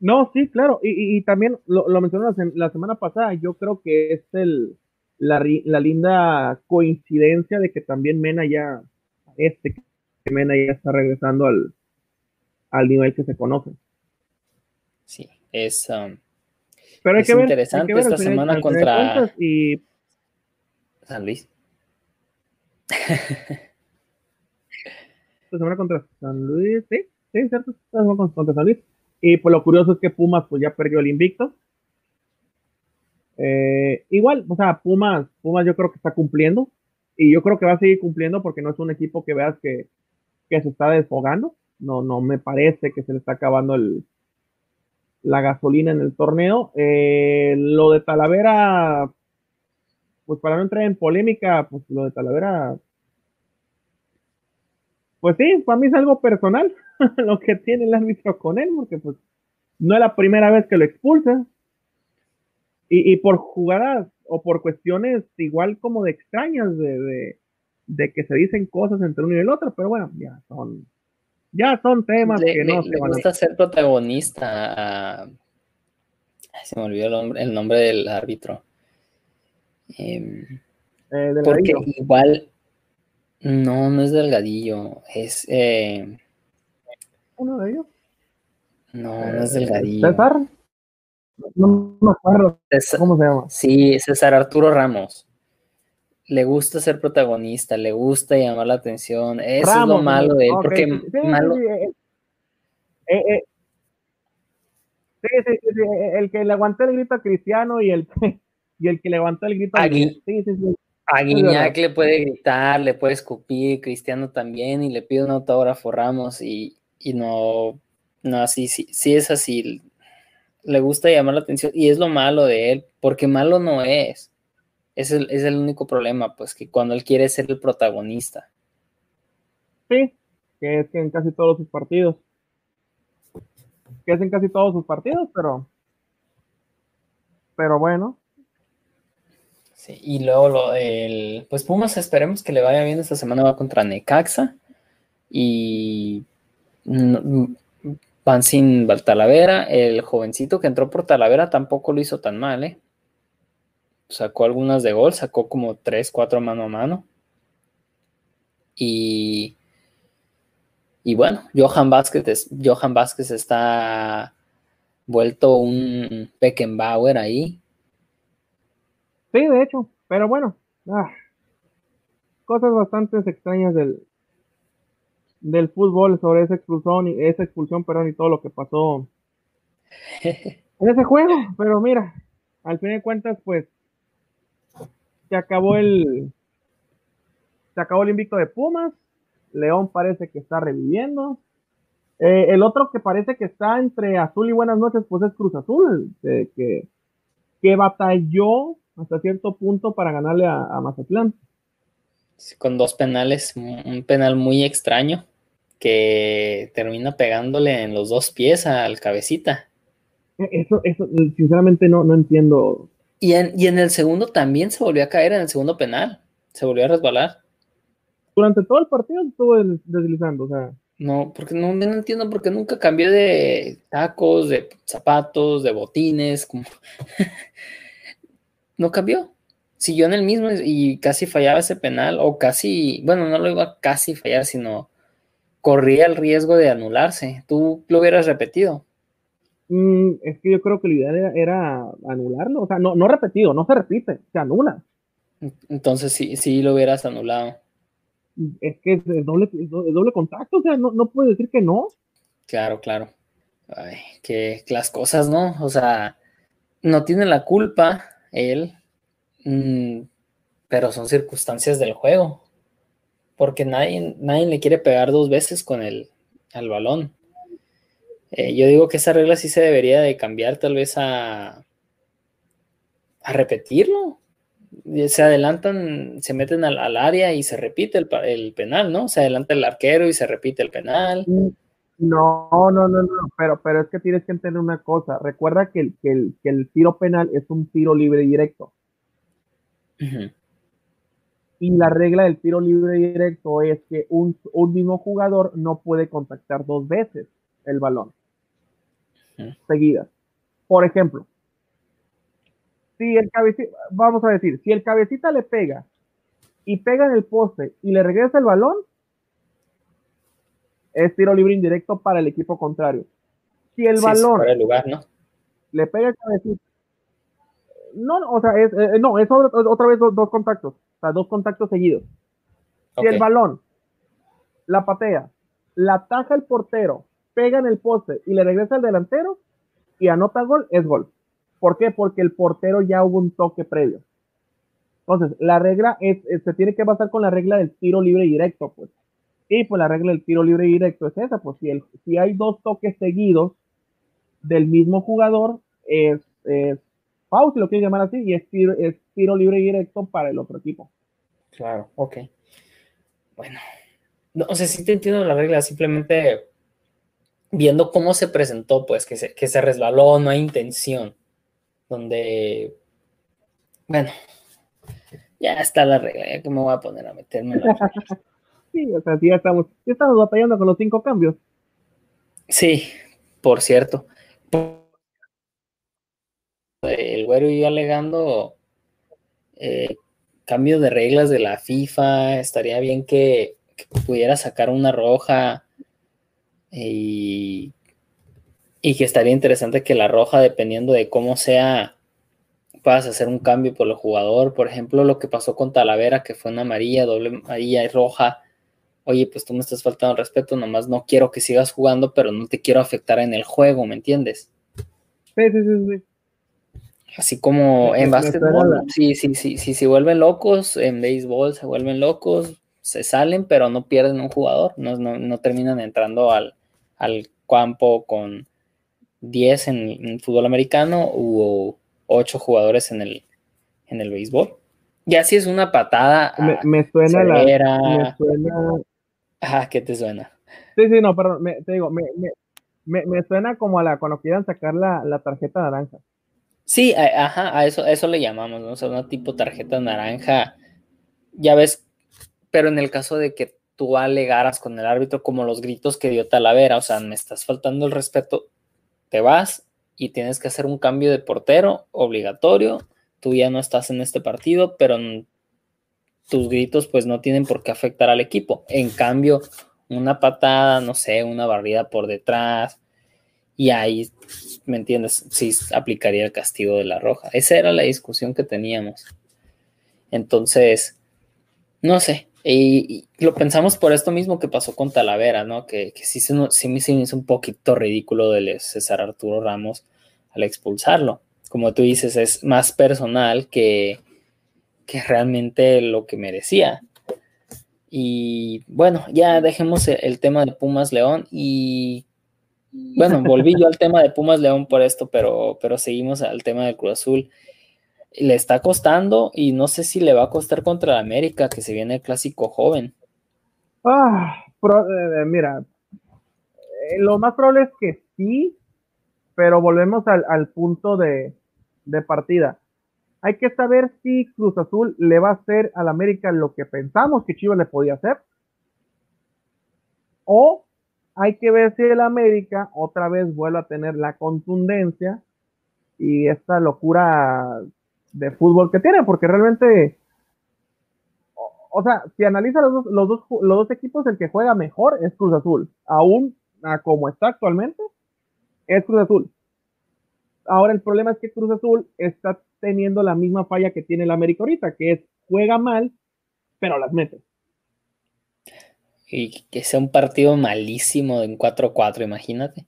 No, sí, claro, y, también lo, lo mencioné la, semana pasada, yo creo que es el, la, linda coincidencia de que también Mena ya, este, que Mena ya está regresando al, al nivel que se conoce. Sí. Es, um, Pero hay que ver, interesante esta semana contra y... San Luis. esta semana contra San Luis, sí, sí, cierto, esta semana contra San Luis. Y pues lo curioso es que Pumas pues ya perdió el invicto. Eh, igual, o sea, Pumas, Pumas yo creo que está cumpliendo. Y yo creo que va a seguir cumpliendo porque no es un equipo que veas que, que se está desfogando. No, no me parece que se le está acabando el, la gasolina en el torneo. Eh, lo de Talavera, pues para no entrar en polémica, pues lo de Talavera, pues sí, para mí es algo personal *laughs* lo que tiene el árbitro con él, porque pues no es la primera vez que lo expulsa. Y, por jugadas o por cuestiones igual como de extrañas, de, de que se dicen cosas entre uno y el otro, pero bueno, ya son ya son temas que no se van gusta ser protagonista. se me olvidó el nombre, el nombre del árbitro. Em, eh, porque igual, no, no es Delgadillo, es... Eh, ¿Uno de ellos? No, no es Delgadillo. ¿César? No, no, no, ¿Cómo se llama? Sí, César Arturo Ramos le gusta ser protagonista, le gusta llamar la atención. Eso es lo malo de él, porque malo. Sí, sí, sí, el que le aguantó el grito a Cristiano y el, y el que levantó el grito a, sí, sí, sí. a Guiñac le puede gritar, le puede escupir, Cristiano también, y le pide un autógrafo Ramos, y, y no, no, así, sí, sí es así. Le gusta llamar la atención, y es lo malo de él, porque malo no es es el, es el único problema, pues, que cuando él quiere ser el protagonista. Sí, que es que en casi todos sus partidos. Que es en casi todos sus partidos, pero. Pero bueno. Sí, y luego lo, el, pues Pumas esperemos que le vaya bien esta semana va contra Necaxa y van sin Talavera, el jovencito que entró por Talavera tampoco lo hizo tan mal, ¿eh? Sacó algunas de gol, sacó como 3, 4 mano a mano. Y, y bueno, Johan Vázquez, Johan Vázquez está vuelto un Beckenbauer ahí. Sí, de hecho, pero bueno, ah, cosas bastante extrañas del, del fútbol sobre esa expulsión y esa expulsión, perdón, y todo lo que pasó *laughs* en ese juego, pero mira, al fin de cuentas, pues se acabó el se acabó el invicto de Pumas. León parece que está reviviendo. Eh, el otro que parece que está entre azul y buenas noches, pues es Cruz Azul, que, que batalló hasta cierto punto para ganarle a, Mazatlán. con dos penales, un penal muy extraño que termina pegándole en los dos pies al cabecita. Eh, eso, eso sinceramente no, no entiendo y en, el segundo también se volvió a caer en el segundo penal. Se volvió a resbalar. Durante todo el partido estuvo deslizando, o sea. No, porque no, no entiendo porque nunca cambió de tacos, de zapatos, de botines, como *laughs* no cambió. Siguió en el mismo y casi fallaba ese penal, o casi, bueno, no lo iba a casi fallar, sino corría el riesgo de anularse. ¿Tú lo hubieras repetido? Mm, es que yo creo que la idea era, anularlo, o sea, no, no repetido, no se repite, se anula. Entonces sí, sí lo hubieras anulado es que es doble, doble contacto, o sea, no, no puede decir que no. Claro, claro. Ay, que las cosas, ¿no? O sea, no tiene la culpa él, mm, pero son circunstancias del juego. Porque nadie, nadie le quiere pegar dos veces con el al balón. Eh, yo digo que esa regla sí se debería de cambiar tal vez a, a repetirlo se adelantan, se meten al, área y se repite el, penal, ¿no? Se adelanta el arquero y se repite el penal. No, no, no, no, pero, pero es que tienes que entender una cosa. Recuerda que el, que el, tiro penal es un tiro libre directo. Y la regla del tiro libre directo es que un, mismo jugador no puede contactar dos veces el balón seguidas. Por ejemplo, si el cabecita, vamos a decir, si el cabecita le pega y pega en el poste y le regresa el balón, es tiro libre indirecto para el equipo contrario. Si el balón le pega el cabecita, no, o sea, es, eh, no, es otra, vez dos, contactos, o sea, dos contactos seguidos. Si el balón la patea, la ataja el portero, pega en el poste y le regresa al delantero y anota gol, es gol. ¿Por qué? Porque el portero ya hubo un toque previo. Entonces, la regla es, se tiene que basar con la regla del tiro libre directo, pues. Y pues la regla del tiro libre directo es esa, pues si, el, si hay dos toques seguidos del mismo jugador, es, es si lo quieres llamar así, y es tiro, es tiro libre directo para el otro equipo. Claro, ok. Bueno, no, o sea, sí te entiendo la regla, simplemente viendo cómo se presentó, pues que se, que se resbaló, no hay intención donde, bueno, ya está la regla, ya que me voy a poner a meterme. *laughs* sí, o sea, ya estamos, ya estamos batallando con los cinco cambios. Sí, por cierto. El güero iba alegando eh, cambio de reglas de la FIFA, estaría bien que, pudiera sacar una roja y y que estaría interesante que la roja, dependiendo de cómo sea, puedas hacer un cambio por el jugador. Por ejemplo, lo que pasó con Talavera, que fue una amarilla, doble amarilla y roja. Oye, pues tú me estás faltando respeto, nomás no quiero que sigas jugando, pero no te quiero afectar en el juego, ¿me entiendes? Sí, sí, sí, sí. Así como en básquetbol, sí, sí, sí, sí, se vuelven locos, en béisbol se vuelven locos, se salen, pero no pierden un jugador, no, no, terminan entrando al, al campo con 10 en, el fútbol americano u 8 jugadores en el, en el béisbol. Ya si es una patada. Me, suena la. Me suena... Ajá, ¿qué te suena? Sí, sí, no, perdón, te digo, me, suena como a la cuando quieran sacar la, tarjeta naranja. Sí, ajá, a eso, eso le llamamos, ¿no? O sea, una tipo tarjeta naranja. Ya ves, pero en el caso de que tú alegaras con el árbitro como los gritos que dio Talavera, o sea, me estás faltando el respeto, te vas y tienes que hacer un cambio de portero obligatorio. Tú ya no estás en este partido, pero tus gritos pues no tienen por qué afectar al equipo. En cambio, una patada, no sé, una barrida por detrás, y ahí, ¿me entiendes? Sí aplicaría el castigo de la roja. Esa era la discusión que teníamos. Entonces, no sé, y, lo pensamos por esto mismo que pasó con Talavera, ¿no? Que, sí, se, sí me hizo un poquito ridículo de César Arturo Ramos al expulsarlo. Como tú dices, es más personal que, que realmente lo que merecía. Y bueno, ya dejemos el, tema de Pumas León y bueno, volví yo al tema de Pumas León por esto, pero, pero seguimos al tema del Cruz Azul le está costando y no sé si le va a costar contra América, que se viene el clásico joven. Ah, eh, mira, eh, lo más probable es que sí, pero volvemos al, punto de, partida. Hay que saber si Cruz Azul le va a hacer al América lo que pensamos que Chivas le podía hacer, o hay que ver si el América otra vez vuelve a tener la contundencia y esta locura de fútbol que tiene, porque realmente, o, sea, si analiza los dos, los, dos, los dos equipos, el que juega mejor es Cruz Azul, aún como está actualmente, es Cruz Azul. Ahora el problema es que Cruz Azul está teniendo la misma falla que tiene el América ahorita, que es juega mal, pero las mete. Y que sea un partido malísimo en 4-4, imagínate.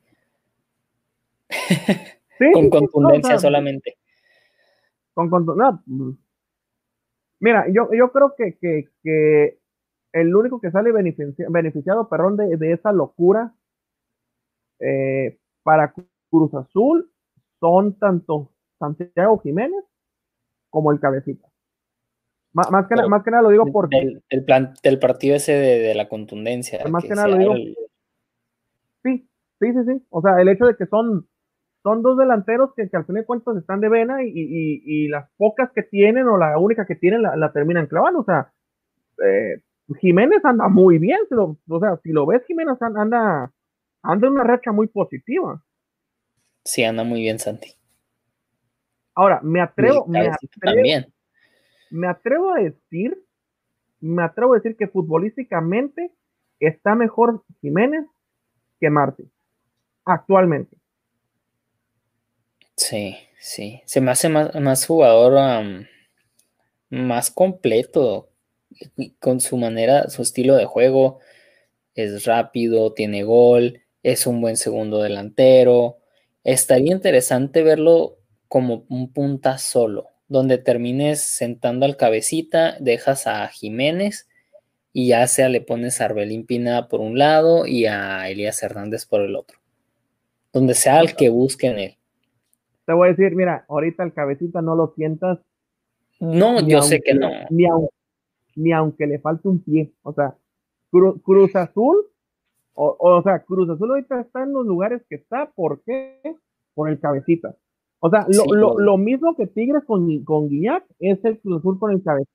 *laughs* con contundencia solamente. Con contundencia. Mira, yo, yo creo que, que, el único que sale beneficiado, perdón, de, de esa locura eh, para Cruz Azul son tanto Santiago Jiménez como el cabecita. Más, que, más que nada lo digo porque... El, plan, del partido ese de, la contundencia. Más que, nada lo digo... Sí, sí, sí, sí. O sea, el hecho de que son, son dos delanteros que, al fin de cuentas están de vena y, las pocas que tienen o la única que tienen la, terminan clavando. O sea, eh, Jiménez anda muy bien. o sea, si lo ves, Jiménez anda, anda en una racha muy positiva. Sí, anda muy bien, Santi. Ahora, me atrevo, me atrevo, me atrevo a decir, me atrevo a decir que futbolísticamente está mejor Jiménez que Martí, actualmente. Sí, sí. Se me hace más, jugador más completo con su manera, su estilo de juego. Es rápido, tiene gol, es un buen segundo delantero. Estaría interesante verlo como un punta solo donde termines sentando al cabecita, dejas a Jiménez y ya sea le pones a Arbelín Pina por un lado y a Elías Hernández por el otro. Donde sea el que busque en él. Te voy a decir, mira, ahorita el cabecita no lo sientas. No, yo sé que no. Ni, aunque le falte un pie. O sea, Cruz Azul, o, o, sea, Cruz Azul ahorita está en los lugares que está. ¿Por qué? Por el cabecita. O sea, lo, mismo que Tigres con, con Guiñac es el Cruz Azul con el cabeza.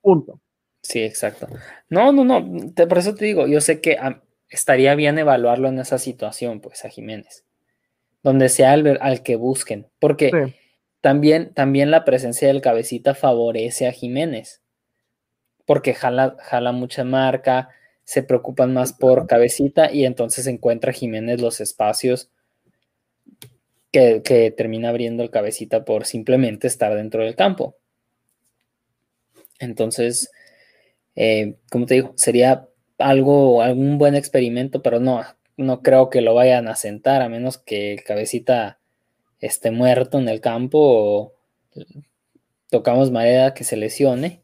Punto. Sí, exacto. No, no, no. por eso te digo, yo sé que estaría bien evaluarlo en esa situación, pues, a Jiménez. Donde sea al, al que busquen. Porque también, también la presencia del cabecita favorece a Jiménez. Porque jala, jala mucha marca, se preocupan más por cabecita y entonces encuentra Jiménez los espacios que, termina abriendo el cabecita por simplemente estar dentro del campo. Entonces, eh, como te digo, sería algo, algún buen experimento, pero no, no creo que lo vayan a sentar a menos que el cabecita esté muerto en el campo o tocamos madera que se lesione.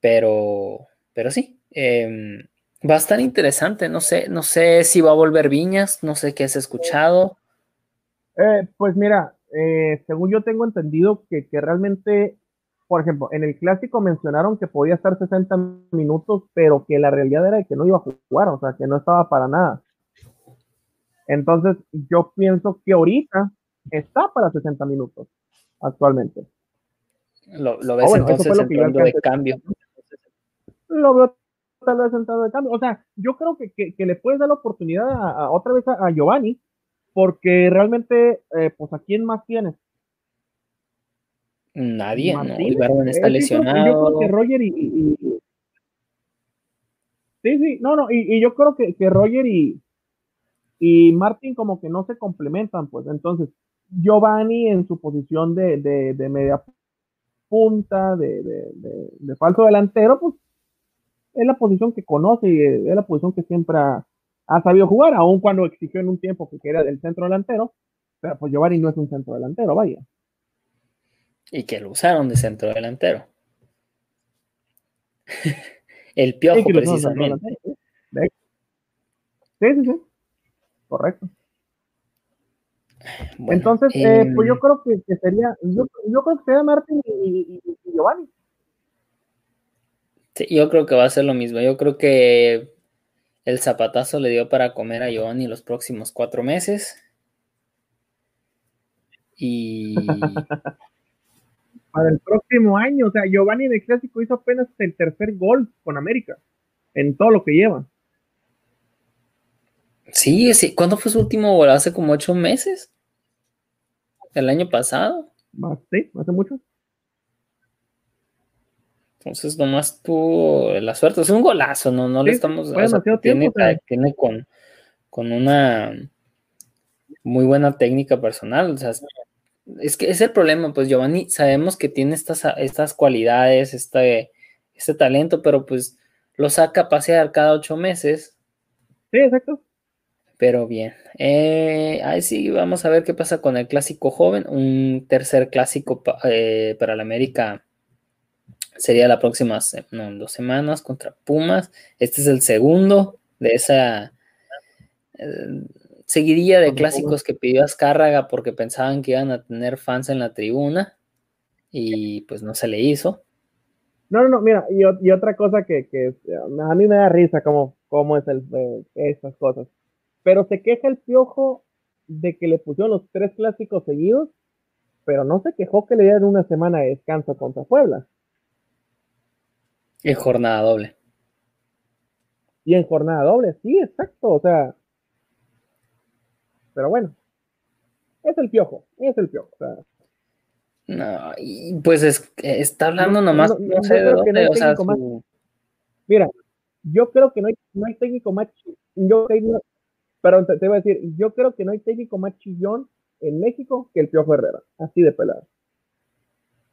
Pero, pero sí, em, va a estar interesante. No sé, no sé si va a volver Viñas, no sé qué has escuchado. Eh, pues mira, eh, según yo tengo entendido que, realmente, por ejemplo, en el clásico mencionaron que podía estar 60 minutos, pero que la realidad era que no iba a jugar, o sea, que no estaba para nada. Entonces, yo pienso que ahorita está para 60 minutos, actualmente. Lo, ves entonces entrando de cambio. Lo veo tal vez entrando de cambio. O sea, yo creo que, le puedes dar la oportunidad a, otra vez a Giovanni, porque realmente, eh, pues, ¿a quién más tienes? Nadie, no. Ibarwen está lesionado. Yo creo que Roger y, Sí, sí, no, no, y, yo creo que, que, Roger y, y Martin como que no se complementan, pues entonces Giovanni en su posición de, de, de media punta, de, de, falso delantero, pues es la posición que conoce y es la posición que siempre ha, ha sabido jugar, aun cuando exigió en un tiempo que era del centro delantero, pero pues Giovanni no es un centro delantero, vaya. Y que lo usaron de centro delantero. *laughs* El piojo, precisamente. Sí, sí, sí. Correcto. Entonces, eh, pues yo creo que, sería, yo, creo que sería Martín y, Giovanni. Sí, yo creo que va a ser lo mismo. Yo creo que el zapatazo le dio para comer a Giovanni los próximos cuatro meses. Y. *laughs* para el próximo año, o sea, Giovanni en el clásico hizo apenas el tercer gol con América, en todo lo que lleva. Sí, sí. ¿Cuándo fue su último gol? ¿Hace como ocho meses? ¿El año pasado? Sí, hace mucho. Entonces nomás tuvo la suerte. Es un golazo, no, no le estamos. tiene, tiene con, con una muy buena técnica personal. O sea, es que es el problema, pues Giovanni, sabemos que tiene estas, estas cualidades, este, este talento, pero pues lo saca a pasear cada ocho meses. Sí, exacto. Pero bien, eh, ahí sí, vamos a ver qué pasa con el clásico joven, un tercer clásico eh, para la América sería la próxima, no, en dos semanas contra Pumas. Este es el segundo de esa eh, seguidilla de clásicos que pidió Azcárraga porque pensaban que iban a tener fans en la tribuna y pues no se le hizo. No, no, no, mira, y, otra cosa que, a mí me da risa como cómo es el, eh, estas cosas. Pero se queja el piojo de que le pusieron los tres clásicos seguidos, pero no se quejó que le dieran una semana de descanso contra Puebla. En jornada doble. Y en jornada doble, sí, exacto. O sea. Pero bueno. Es el piojo, es el piojo. no, y pues es, está hablando nomás, no, sé de dónde, o sea, Mira, yo creo que no hay, no hay técnico más yo pero te, te, voy a decir, yo creo que no hay técnico más chillón en México que el Piojo Herrera, así de pelado.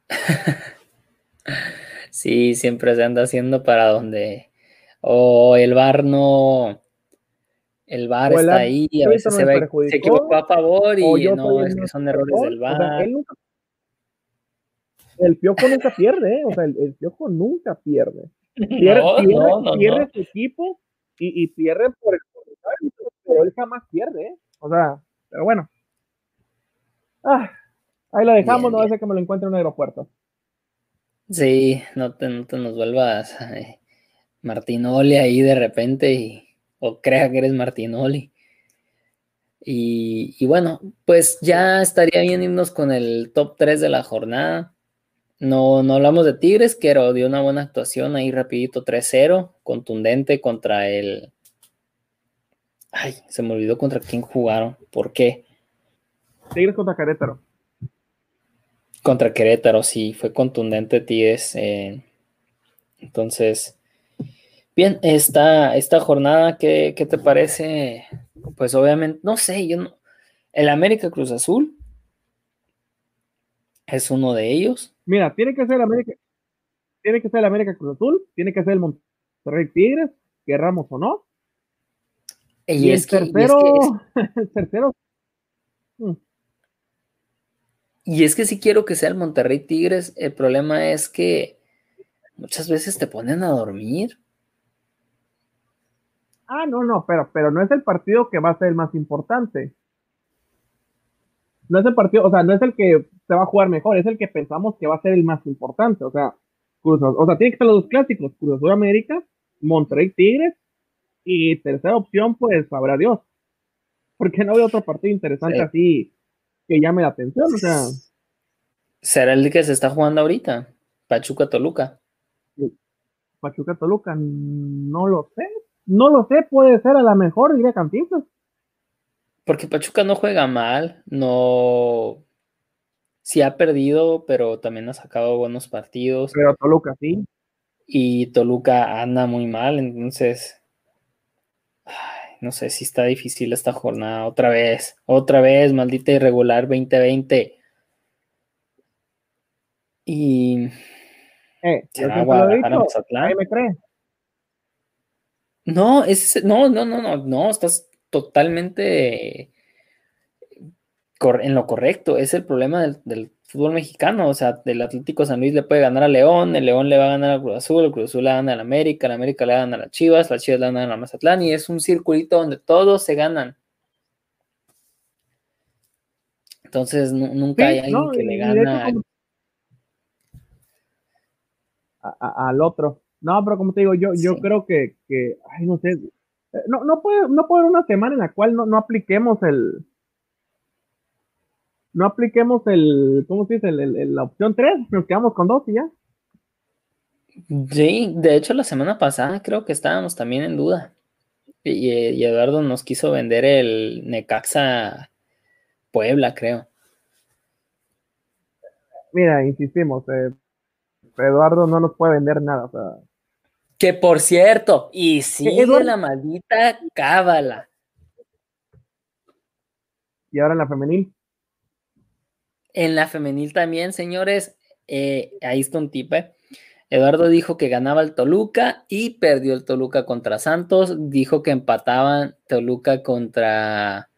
*laughs* Sí, siempre se anda haciendo para donde. O el bar no. El bar está ahí y a veces se, ve, se equivocó a favor y no, es que son errores del bar. el piojo nunca pierde, ¿eh? O sea, el, piojo nunca pierde. *laughs* Pierde, pierde, su equipo y, y, pierde por el pero él jamás pierde, ¿eh? O sea, pero bueno. Ah, ahí la dejamos, no va a ser que me lo encuentre en un aeropuerto. Sí, no te, no te nos vuelvas eh, Martinoli ahí de repente y, o crea que eres Martinoli. Y, y, bueno, pues ya estaría bien irnos con el top 3 de la jornada. No, no hablamos de Tigres, que dio una buena actuación ahí rapidito 3-0, contundente contra el... Ay, se me olvidó contra quién jugaron. ¿Por qué? Tigres contra Querétaro. Contra Querétaro, sí, fue contundente Tigres. Eh, entonces, bien, esta, esta jornada, ¿qué, te parece? Pues obviamente, no sé, yo no. El América Cruz Azul es uno de ellos. Mira, tiene que ser el América, tiene que ser el América Cruz Azul, tiene que ser el Monterrey Tigres, querramos o no. Y, el tercero, el tercero. Y es que si quiero que sea el Monterrey Tigres, el problema es que muchas veces te ponen a dormir. Ah, no, no, pero, pero no es el partido que va a ser el más importante. No es el partido, o sea, no es el que se va a jugar mejor, es el que pensamos que va a ser el más importante. O sea, Cruz, o sea, tiene que ser los dos clásicos, Cruz Azul América, Monterrey Tigres, y tercera opción, pues, sabrá Dios. Porque no veo otro partido interesante así que llame la atención. O sea, ¿será el que se está jugando ahorita? Pachuca Toluca. Pachuca Toluca, no lo sé. No lo sé, puede ser a la mejor, diría Cantinflas. Porque Pachuca no juega mal, no. Sí ha perdido, pero también ha sacado buenos partidos. Pero Toluca sí. Y Toluca anda muy mal, entonces no sé si está difícil esta jornada. Otra vez, otra vez, maldita irregular 2020. Y. Eh, ¿será Guadalajara me cree? No, es, no, no, no, no, no, estás totalmente en lo correcto. Es el problema del fútbol mexicano, o sea, el Atlético San Luis le puede ganar a León, el León le va a ganar al Cruz Azul, el Cruz Azul le gana al América, el América le gana a las Chivas, las Chivas le ganan a Mazatlán y es un circulito donde todos se ganan. Entonces nunca hay alguien que le gana al otro. No, pero como te digo, yo, yo creo que, ay, no sé, eh, no, no, puede, no puede haber una semana en la cual no, no apliquemos el, no apliquemos el, ¿cómo se dice? El, la opción 3, nos quedamos con dos y ya. Sí, de hecho la semana pasada creo que estábamos también en duda. Y, Eduardo nos quiso vender el Necaxa Puebla, creo. Mira, insistimos, eh, Eduardo no nos puede vender nada. Que por cierto, y sigue la maldita cábala. ¿Y ahora en la femenil? En la femenil también, señores, eh, ahí está un tipe. Eduardo dijo que ganaba el Toluca y perdió el Toluca contra Santos. Dijo que empataban Toluca contra,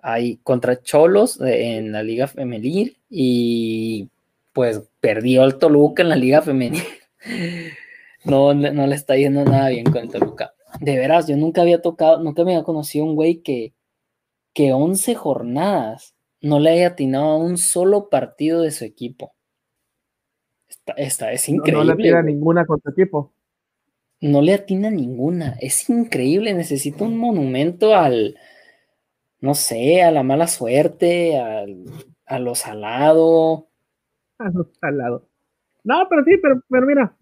ahí, contra Cholos en la Liga Femenil y pues perdió el Toluca en la Liga Femenil. *laughs* No, no le está yendo nada bien con el Toluca. De veras, yo nunca había tocado, nunca me había conocido un güey que, que 11 jornadas no le haya atinado a un solo partido de su equipo. Esta, es increíble. No, le atina ninguna con su equipo. No le atina ninguna. Es increíble. Necesita un monumento al, no sé, a la mala suerte, al, a lo salado. *laughs* A lo salado. No, pero sí, pero, pero mira,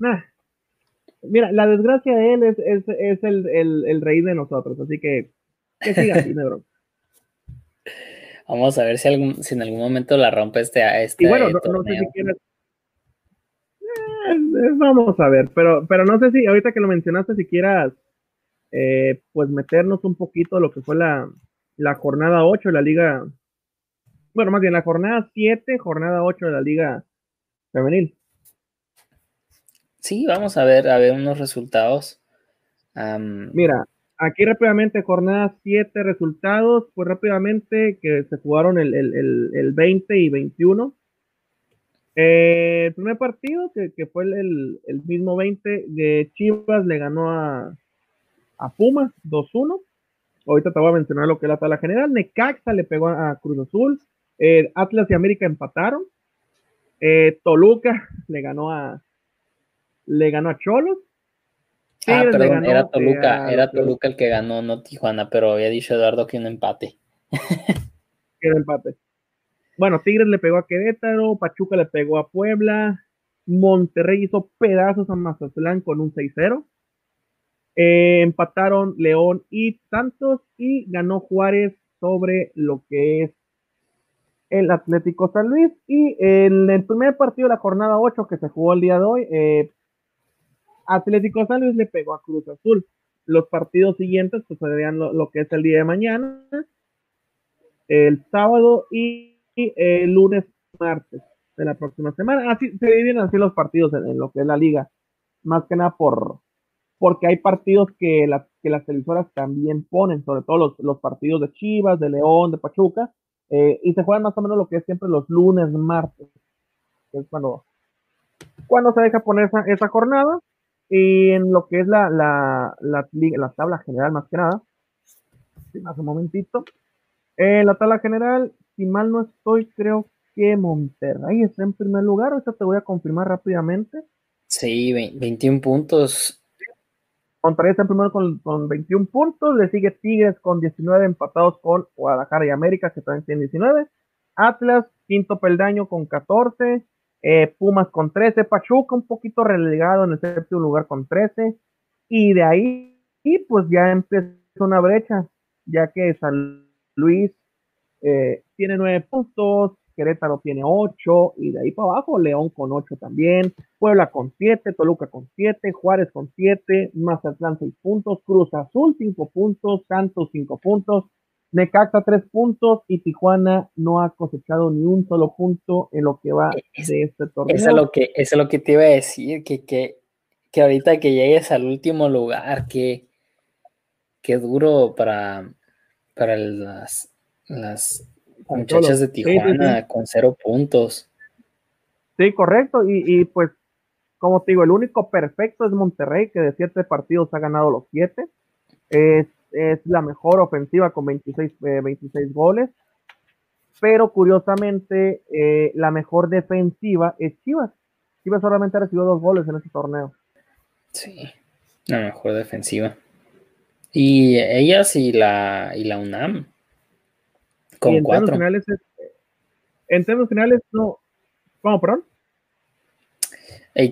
Mira, la desgracia de él es, es, el, el, rey de nosotros, así que que siga así, *laughs* no Vamos a ver si, algún, si en algún momento la rompe este. este y bueno, no, sé si quieres. Eh, vamos a ver, pero, pero no sé si ahorita que lo mencionaste, si quieras eh, pues meternos un poquito lo que fue la, la jornada 8 de la liga. Bueno, más bien la jornada 7, jornada 8 de la liga femenil. Sí, vamos a ver, a ver unos resultados. Mira, aquí rápidamente, jornada 7 resultados, pues rápidamente que se jugaron el, el, 20 y 21. Eh, el primer partido, que, fue el, mismo 20, de Chivas le ganó a, a Pumas 2-1. Ahorita te voy a mencionar lo que es la tabla general. Necaxa le pegó a, Cruz Azul. Eh, Atlas y América empataron. Eh, Toluca *laughs* le ganó a, le ganó a Cholos. ah, perdón, era Toluca, era Toluca el que ganó, no Tijuana, pero había dicho Eduardo que un empate. *laughs* que era empate. Bueno, Tigres le pegó a Querétaro, Pachuca le pegó a Puebla, Monterrey hizo pedazos a Mazatlán con un 6-0. Eh, empataron León y Santos y ganó Juárez sobre lo que es el Atlético San Luis. Y en el primer partido de la jornada 8 que se jugó el día de hoy, eh, Atlético San Luis le pegó a Cruz Azul. Los partidos siguientes pues serían lo, que es el día de mañana, el sábado y, el lunes, martes de la próxima semana. Así se dividen así los partidos en, lo que es la liga. Más que nada por porque hay partidos que, que las televisoras también ponen, sobre todo los, partidos de Chivas, de León, de Pachuca, eh, y se juegan más o menos lo que es siempre los lunes, martes, que es cuando, cuando se deja poner esa, esa jornada. Y en lo que es la, la, la, la tabla general, más que nada, si más un momentito, en la tabla general, si mal no estoy, creo que Monterrey está en primer lugar, ahorita te voy a confirmar rápidamente. Sí, 21 puntos. Monterrey está en primero con, con 21 puntos, le sigue Tigres con 19 empatados con Guadalajara y América, que también tienen 19. Atlas, quinto peldaño con 14. Eh, Pumas con 13, Pachuca un poquito relegado en el séptimo lugar con 13, y de ahí, y pues ya empieza una brecha, ya que San Luis eh, tiene 9 puntos, Querétaro tiene 8, y de ahí para abajo, León con 8 también, Puebla con 7, Toluca con 7, Juárez con 7, Mazatlán 6 puntos, Cruz Azul 5 puntos, Santos 5 puntos, Necaxa tres puntos y Tijuana no ha cosechado ni un solo punto en lo que va de este torneo. Eso es lo que, es lo que te iba a decir, que, que, que ahorita que llegues al último lugar, que, que duro para, para las, las muchachas de Tijuana con cero puntos. Sí, correcto. Y, y, pues, como te digo, el único perfecto es Monterrey, que de siete partidos ha ganado los siete. Es es la mejor ofensiva con 26, 26 eh, goles, pero curiosamente eh, la mejor defensiva es Chivas. Chivas solamente ha recibido dos goles en este torneo. Sí, la mejor defensiva. Y ellas y la, y la UNAM. Con en cuatro. Finales en términos finales, no. ¿Cómo, perdón?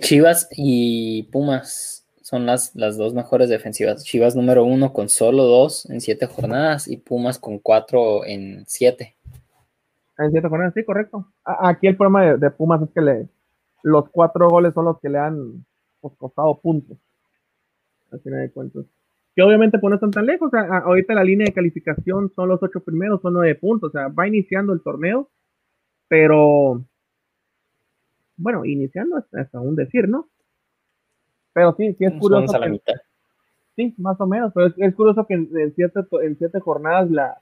Chivas y Pumas son las, las dos mejores defensivas. Chivas número uno con solo dos en siete jornadas y Pumas con cuatro en siete. En siete jornadas, sí, correcto. Aquí el problema de, Pumas es que le, los cuatro goles son los que le han pues, costado puntos. Al final de cuentas. Que obviamente pues, no están tan lejos. ahorita la línea de calificación son los ocho primeros, son nueve puntos. O sea, va iniciando el torneo, pero bueno, iniciando hasta un decir, ¿no? Pero sí, sí es curioso. Que, sí, más o menos, pero es, curioso que en, en, en siete jornadas la,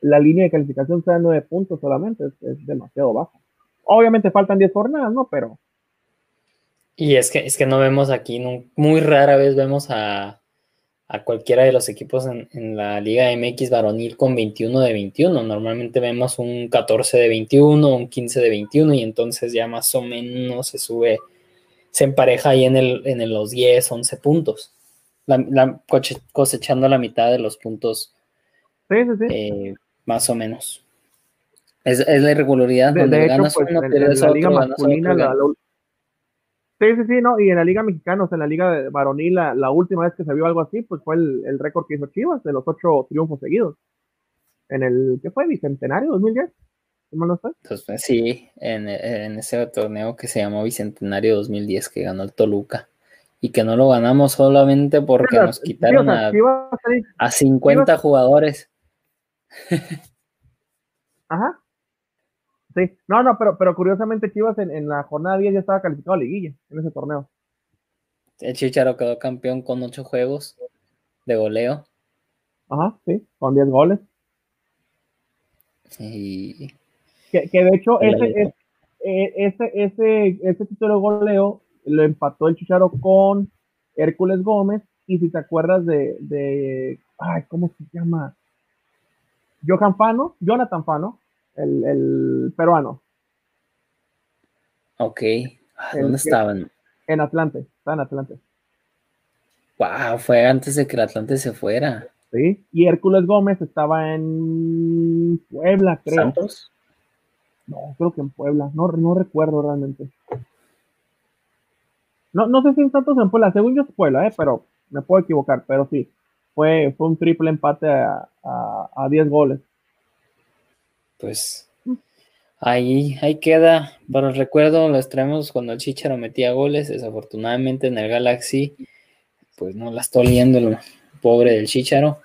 la, línea de calificación sea nueve puntos solamente, es, demasiado baja. Obviamente faltan diez jornadas, ¿no? Pero. Y es que, es que no vemos aquí, muy rara vez vemos a, a cualquiera de los equipos en, en, la Liga MX varonil con 21 de 21. Normalmente vemos un 14 de 21, un 15 de 21 y entonces ya más o menos se sube se empareja ahí en, el, en los 10, 11 puntos. La, cosechando la mitad de los puntos. Sí, sí, sí. Eh, más o menos. Es, la irregularidad de, donde ganas pues, uno, en, la liga masculina, Sí, sí, sí, no, y en la liga mexicana, o sea, en la liga varonil, la, última vez que se vio algo así, pues fue el, récord que hizo Chivas, de los ocho triunfos seguidos. En el, ¿qué fue? Bicentenario 2010. Pues, pues, sí, en, ese torneo que se llamó Bicentenario 2010 que ganó el Toluca y que no lo ganamos solamente porque nos quitaron a, a 50 jugadores. *laughs* Ajá. Sí, no, no, pero, pero curiosamente Chivas en, en la jornada 10 ya estaba calificado a liguilla en ese torneo. El Chicharo quedó campeón con 8 juegos de goleo. Ajá, sí, con 10 goles. Y que, de hecho, ese, eh, ese, ese, ese título de goleo lo empató el Chicharo con Hércules Gómez. Y si te acuerdas de, de ay, ¿cómo se llama? Johan Fano, Jonathan Fano, el, el peruano. Ok. Ah, ¿Dónde estaban? En Atlante, está en Atlante. Wow, fue antes de que el Atlante se fuera. Sí, y Hércules Gómez estaba en Puebla, creo. ¿Santos? No, creo que en Puebla, no, no recuerdo realmente. No, no sé si en Santos en Puebla, según yo es Puebla, eh, pero me puedo equivocar, pero sí, fue, fue un triple empate a, a, 10 goles. Pues ahí, ahí queda, para el recuerdo, lo traemos cuando el Chicharo metía goles, desafortunadamente en el Galaxy, pues no la está oliendo el pobre del Chicharo.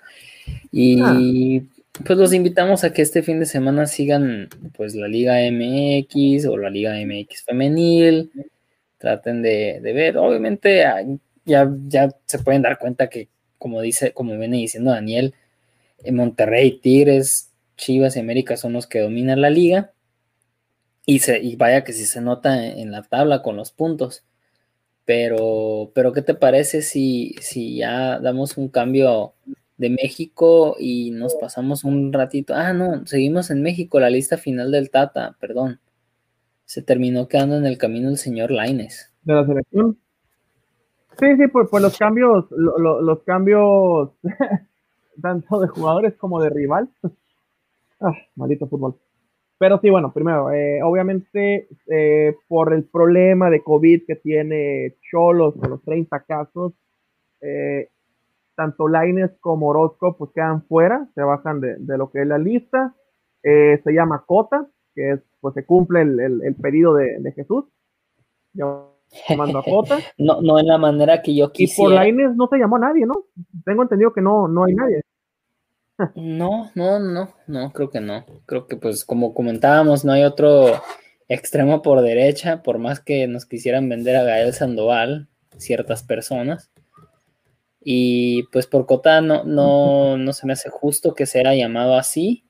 Y ah pues los invitamos a que este fin de semana sigan pues la Liga MX o la Liga MX femenil, traten de, ver, obviamente ah, ya, ya se pueden dar cuenta que como dice, como viene diciendo Daniel, en Monterrey, Tigres, Chivas y América son los que dominan la liga. Y, se, y vaya que sí se nota en, la tabla con los puntos. Pero, pero ¿qué te parece si, si ya damos un cambio de México y nos pasamos un ratito. Ah, no, seguimos en México, la lista final del Tata, perdón. Se terminó quedando en el camino el señor Laines. De la selección. Sí, sí, pues, pues los cambios, los cambios *laughs* tanto de jugadores como de rival. *laughs* ah, maldito fútbol. Pero sí, bueno, primero, eh, obviamente eh, por el problema de COVID que tiene Cholos con los 30 casos, eh, tanto Laines como Orozco pues quedan fuera, se bajan de, lo que es la lista. Eh, se llama Cota, que es, pues se cumple el, pedido de, Jesús. Llamando *laughs* a Cota. no, no en la manera que yo quisiera. Y por Laines no se llamó a nadie, ¿no? Tengo entendido que no, no hay nadie. no, no, no, no, creo que no. Creo que pues como comentábamos, no hay otro extremo por derecha, por más que nos quisieran vender a Gael Sandoval, ciertas personas y pues por Cota no, no, se me hace justo que sea llamado así.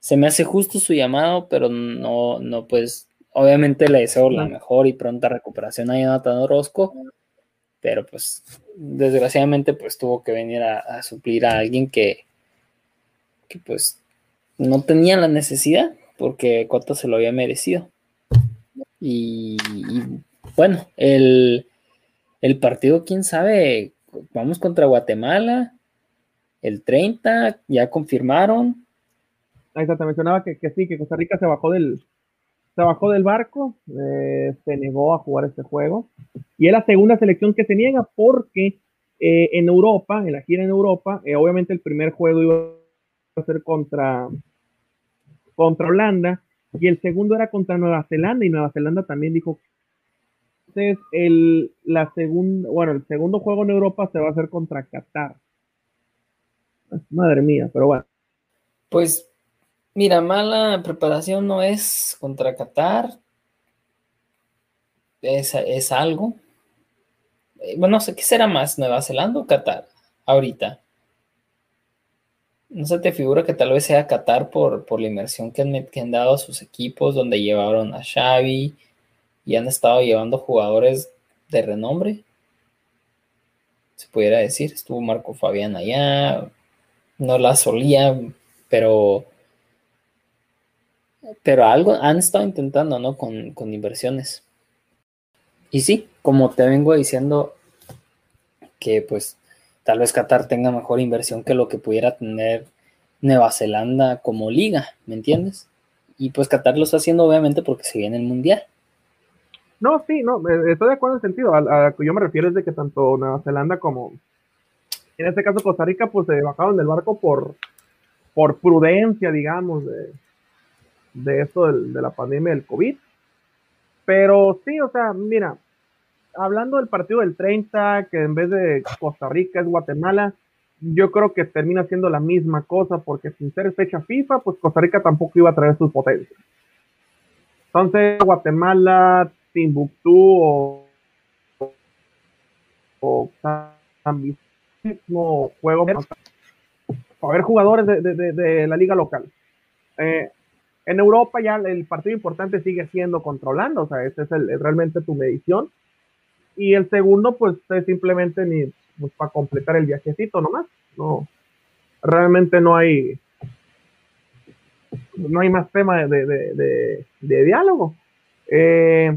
Se me hace justo su llamado, pero no, no, pues obviamente le deseo la mejor y pronta recuperación a Jonathan Orozco, pero pues desgraciadamente pues tuvo que venir a, suplir a alguien que, que pues no tenía la necesidad porque Cota se lo había merecido. Y, bueno, el, el partido, quién sabe vamos contra Guatemala, el 30, ya confirmaron. Ahí mencionaba que, sí, que Costa Rica se bajó del, se bajó del barco, eh, se negó a jugar este juego. Y es la segunda selección que se niega porque eh, en Europa, en la gira en Europa, eh, obviamente el primer juego iba a ser contra, contra Holanda y el segundo era contra Nueva Zelanda y Nueva Zelanda también dijo entonces el la bueno el segundo juego en Europa se va a hacer contra Qatar. Madre mía pero bueno. Pues mira mala preparación no es contra Qatar. Es, es algo. Eh, bueno no sé qué será más Nueva Zelanda o Qatar ahorita ¿No se te figura que tal vez sea Qatar por, por la inversión que han, dado a sus equipos, donde llevaron a Xavi y han estado llevando jugadores de renombre? Se pudiera decir, estuvo Marco Fabián allá, no la solía, pero, pero algo han estado intentando, ¿no? Con, con inversiones. Y sí, como te vengo diciendo, que pues tal vez Qatar tenga mejor inversión que lo que pudiera tener Nueva Zelanda como liga, ¿me entiendes? Y pues Qatar lo está haciendo obviamente porque se viene el mundial. No, sí, no, estoy de acuerdo en el sentido. A, que yo me refiero es de que tanto Nueva Zelanda como, en este caso Costa Rica, pues se bajaron del barco por, por prudencia, digamos, de, de esto de la pandemia del COVID. Pero sí, o sea, mira, hablando del partido del 30, que en vez de Costa Rica es Guatemala, yo creo que termina siendo la misma cosa, porque sin ser fecha FIFA, pues Costa Rica tampoco iba a traer sus potencias. Entonces, Guatemala, Timbuktu o, o mismo juego a ver jugadores de, la liga local. Eh, en Europa ya el partido importante sigue siendo controlando, o sea, ese es el, realmente tu medición. Y el segundo, pues es simplemente ni pues, para completar el viajecito nomás. No, realmente no hay, no hay más tema de, diálogo. Eh,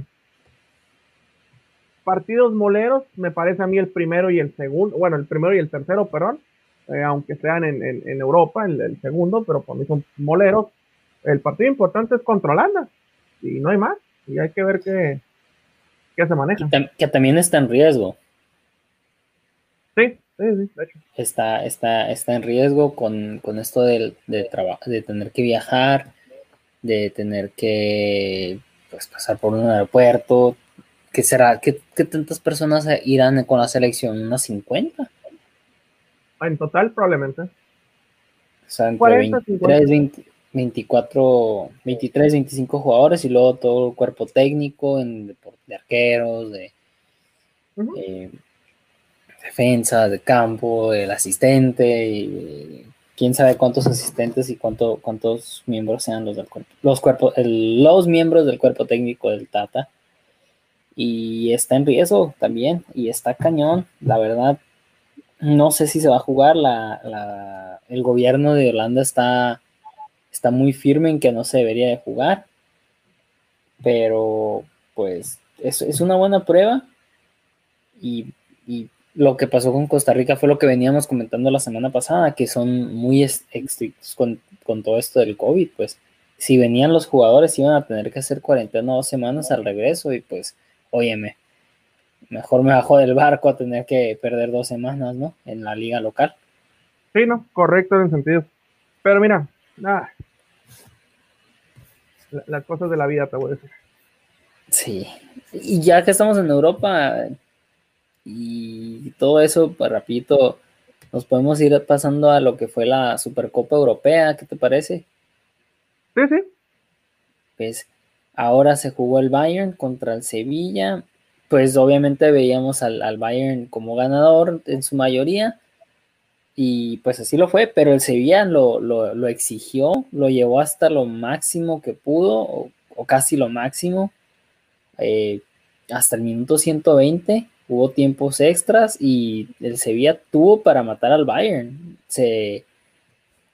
partidos moleros, me parece a mí el primero y el segundo, bueno, el primero y el tercero, perdón, eh, aunque sean en, Europa, el, segundo, pero por mí son moleros. El partido importante es controlando y no hay más, y hay que ver qué, se maneja. Que, también está en riesgo. Sí, sí, sí, Está, está, está en riesgo con, esto de, de, de tener que viajar, de tener que pues, pasar por un aeropuerto. ¿Qué será? ¿Qué, tantas personas irán con la selección? ¿Unas 50? En total, probablemente. O sea, entre 23, 24, 23, 25 jugadores y luego todo el cuerpo técnico en, de, arqueros, de eh, defensa, de campo, el asistente, y, quién sabe cuántos asistentes y cuánto, cuántos miembros sean los del cuerpo, los cuerpos, los miembros del cuerpo técnico del Tata. Y está en riesgo también, y está cañón, la verdad. No sé si se va a jugar, la, el gobierno de Holanda está está muy firme en que no se debería de jugar, pero pues es, es una buena prueba y, lo que pasó con Costa Rica fue lo que veníamos comentando la semana pasada, que son muy estrictos con, todo esto del COVID, pues si venían los jugadores iban a tener que hacer cuarentena dos semanas al regreso y pues, óyeme, mejor me bajo del barco a tener que perder dos semanas, ¿no? En la liga local. Sí, no, correcto en el sentido. Pero mira, nada, las cosas de la vida, te voy a decir. Sí, y ya que estamos en Europa y todo eso, pues rapidito, nos podemos ir pasando a lo que fue la Supercopa Europea, ¿qué te parece? Sí, sí. Pues ahora se jugó el Bayern contra el Sevilla, pues obviamente veíamos al, Bayern como ganador en su mayoría, y pues así lo fue, pero el Sevilla lo, exigió, lo llevó hasta lo máximo que pudo, o, casi lo máximo, eh, hasta el minuto 120, hubo tiempos extras y el Sevilla tuvo para matar al Bayern. Se, eh,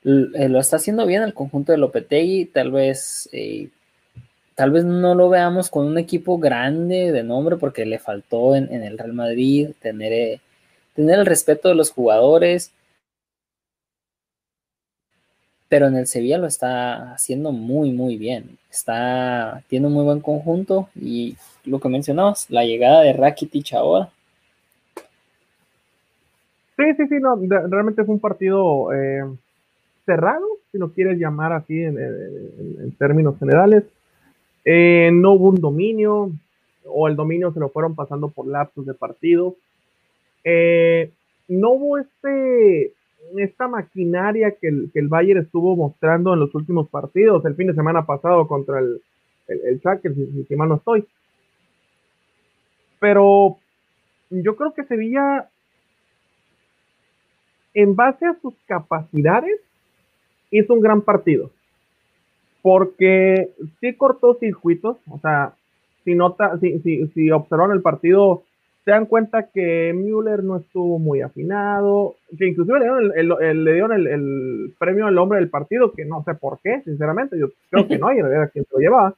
lo está haciendo bien el conjunto de Lopetegui, tal vez, eh, tal vez no lo veamos con un equipo grande de nombre porque le faltó en, el Real Madrid tener, tener el respeto de los jugadores pero en el Sevilla lo está haciendo muy, muy bien. Está, tiene un muy buen conjunto y lo que mencionabas, la llegada de Rakitic ahora. Sí, sí, sí, no, realmente fue un partido eh, cerrado, si lo quieres llamar así en, términos generales. Eh, no hubo un dominio, o el dominio se lo fueron pasando por lapsos de partido. Eh, no hubo este, esta maquinaria que el, que Bayern estuvo mostrando en los últimos partidos, el fin de semana pasado contra el, el, el si, mal no estoy. Pero yo creo que Sevilla, en base a sus capacidades, hizo un gran partido. Porque sí cortó circuitos, o sea, si nota, si, si, si observaron el partido, se dan cuenta que Müller no estuvo muy afinado, que inclusive le dieron el, le dieron el, premio al hombre del partido, que no sé por qué, sinceramente, yo creo que y era quien lo llevaba.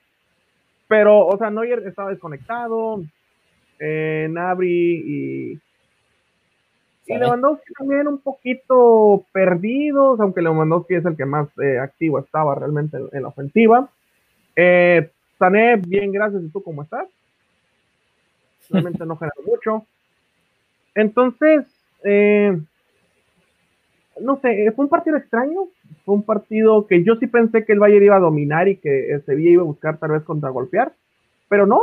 Pero, o sea, Neuer estaba desconectado, eh, Nabri y, y Lewandowski también un poquito perdidos, aunque Lewandowski es el que más eh, activo estaba realmente en, la ofensiva. Eh, Sané, bien, gracias. ¿Y tú cómo estás? Realmente no generó *laughs* mucho. Entonces, eh, no sé, fue un partido extraño, fue un partido que yo sí pensé que el Bayern iba a dominar y que Sevilla iba a buscar tal vez contragolpear, pero no,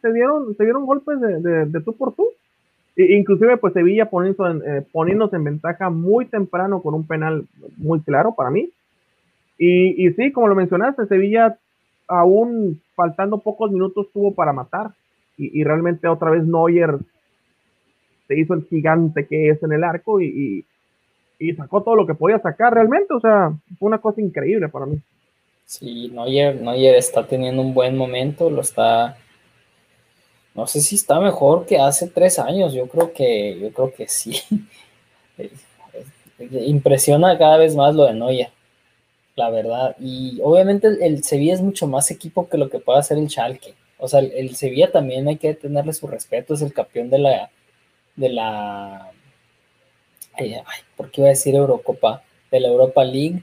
se dieron, se dieron golpes de, tú por tú. Inclusive pues Sevilla poniéndose en, poniéndose en ventaja muy temprano con un penal muy claro para mí. Y, y sí, como lo mencionaste, Sevilla aún faltando pocos minutos tuvo para matar y, y realmente otra vez Neuer se hizo el gigante que es en el arco y, y sacó todo lo que podía sacar realmente. O sea, fue una cosa increíble para mí. Sí, Neuer, Neuer está teniendo un buen momento, lo está. No sé si está mejor que hace tres años. Yo creo que, yo creo que sí. *laughs* Impresiona cada vez más lo de Neuer, la verdad. Y obviamente el, Sevilla es mucho más equipo que lo que puede hacer el Schalke. O sea, el, Sevilla también hay que tenerle su respeto, es el campeón de la, de la ay, ¿por qué iba a decir Eurocopa? De la Europa League.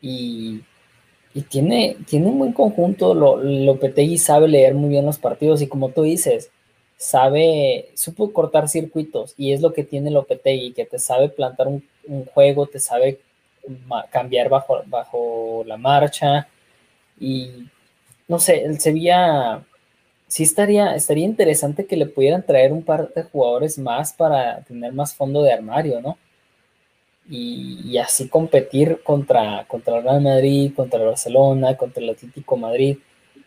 Y, tiene, tiene un buen conjunto. Lo, Lopetegui sabe leer muy bien los partidos y como tú dices, sabe, supo cortar circuitos y es lo que tiene Lopetegui, que te sabe plantar un, juego, te sabe cambiar bajo, bajo la marcha y no sé, el Sevilla sí estaría, estaría interesante que le pudieran traer un par de jugadores más para tener más fondo de armario, ¿no? Y, así competir contra, contra el Real Madrid, contra el Barcelona, contra el Atlético Madrid,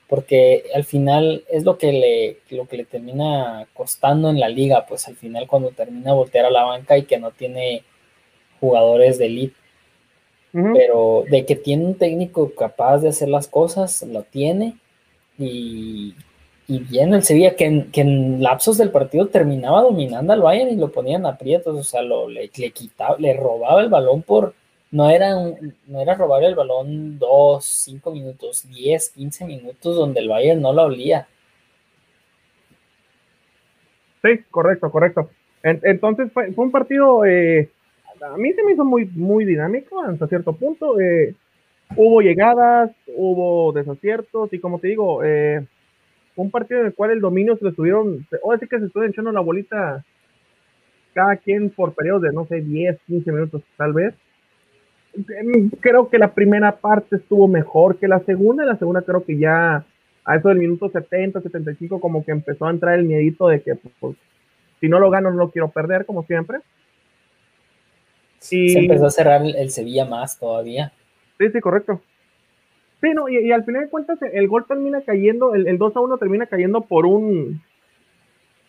porque al final es lo que le, lo que le termina costando en la liga, pues al final cuando termina voltear a la banca y que no tiene jugadores de elite. Pero de que tiene un técnico capaz de hacer las cosas, lo tiene. Y, y bien el Sevilla, que en, que en lapsos del partido terminaba dominando al Bayern y lo ponían aprietos, o sea, le, le quitaba, le robaba el balón por, no era, no era robar el balón dos, cinco minutos, diez, quince minutos donde el Bayern no la olía. Sí, correcto, correcto. entonces fue, un partido, eh, a mí se me hizo muy, muy dinámico hasta cierto punto. Eh, hubo llegadas, hubo desaciertos y como te digo, eh, un partido en el cual el dominio se lo estuvieron, o decir que se estuvieron echando la bolita cada quien por periodos de, no sé, 10, 15 minutos tal vez. Creo que la primera parte estuvo mejor que la segunda, la segunda creo que ya a eso del minuto 70, 75 como que empezó a entrar el miedito de que pues, pues, si no lo gano no lo quiero perder como siempre. Y... Se empezó a cerrar el Sevilla más todavía. Sí, sí, correcto. Sí, no, y, al final de cuentas el gol termina cayendo, el, 2 a 1 termina cayendo por un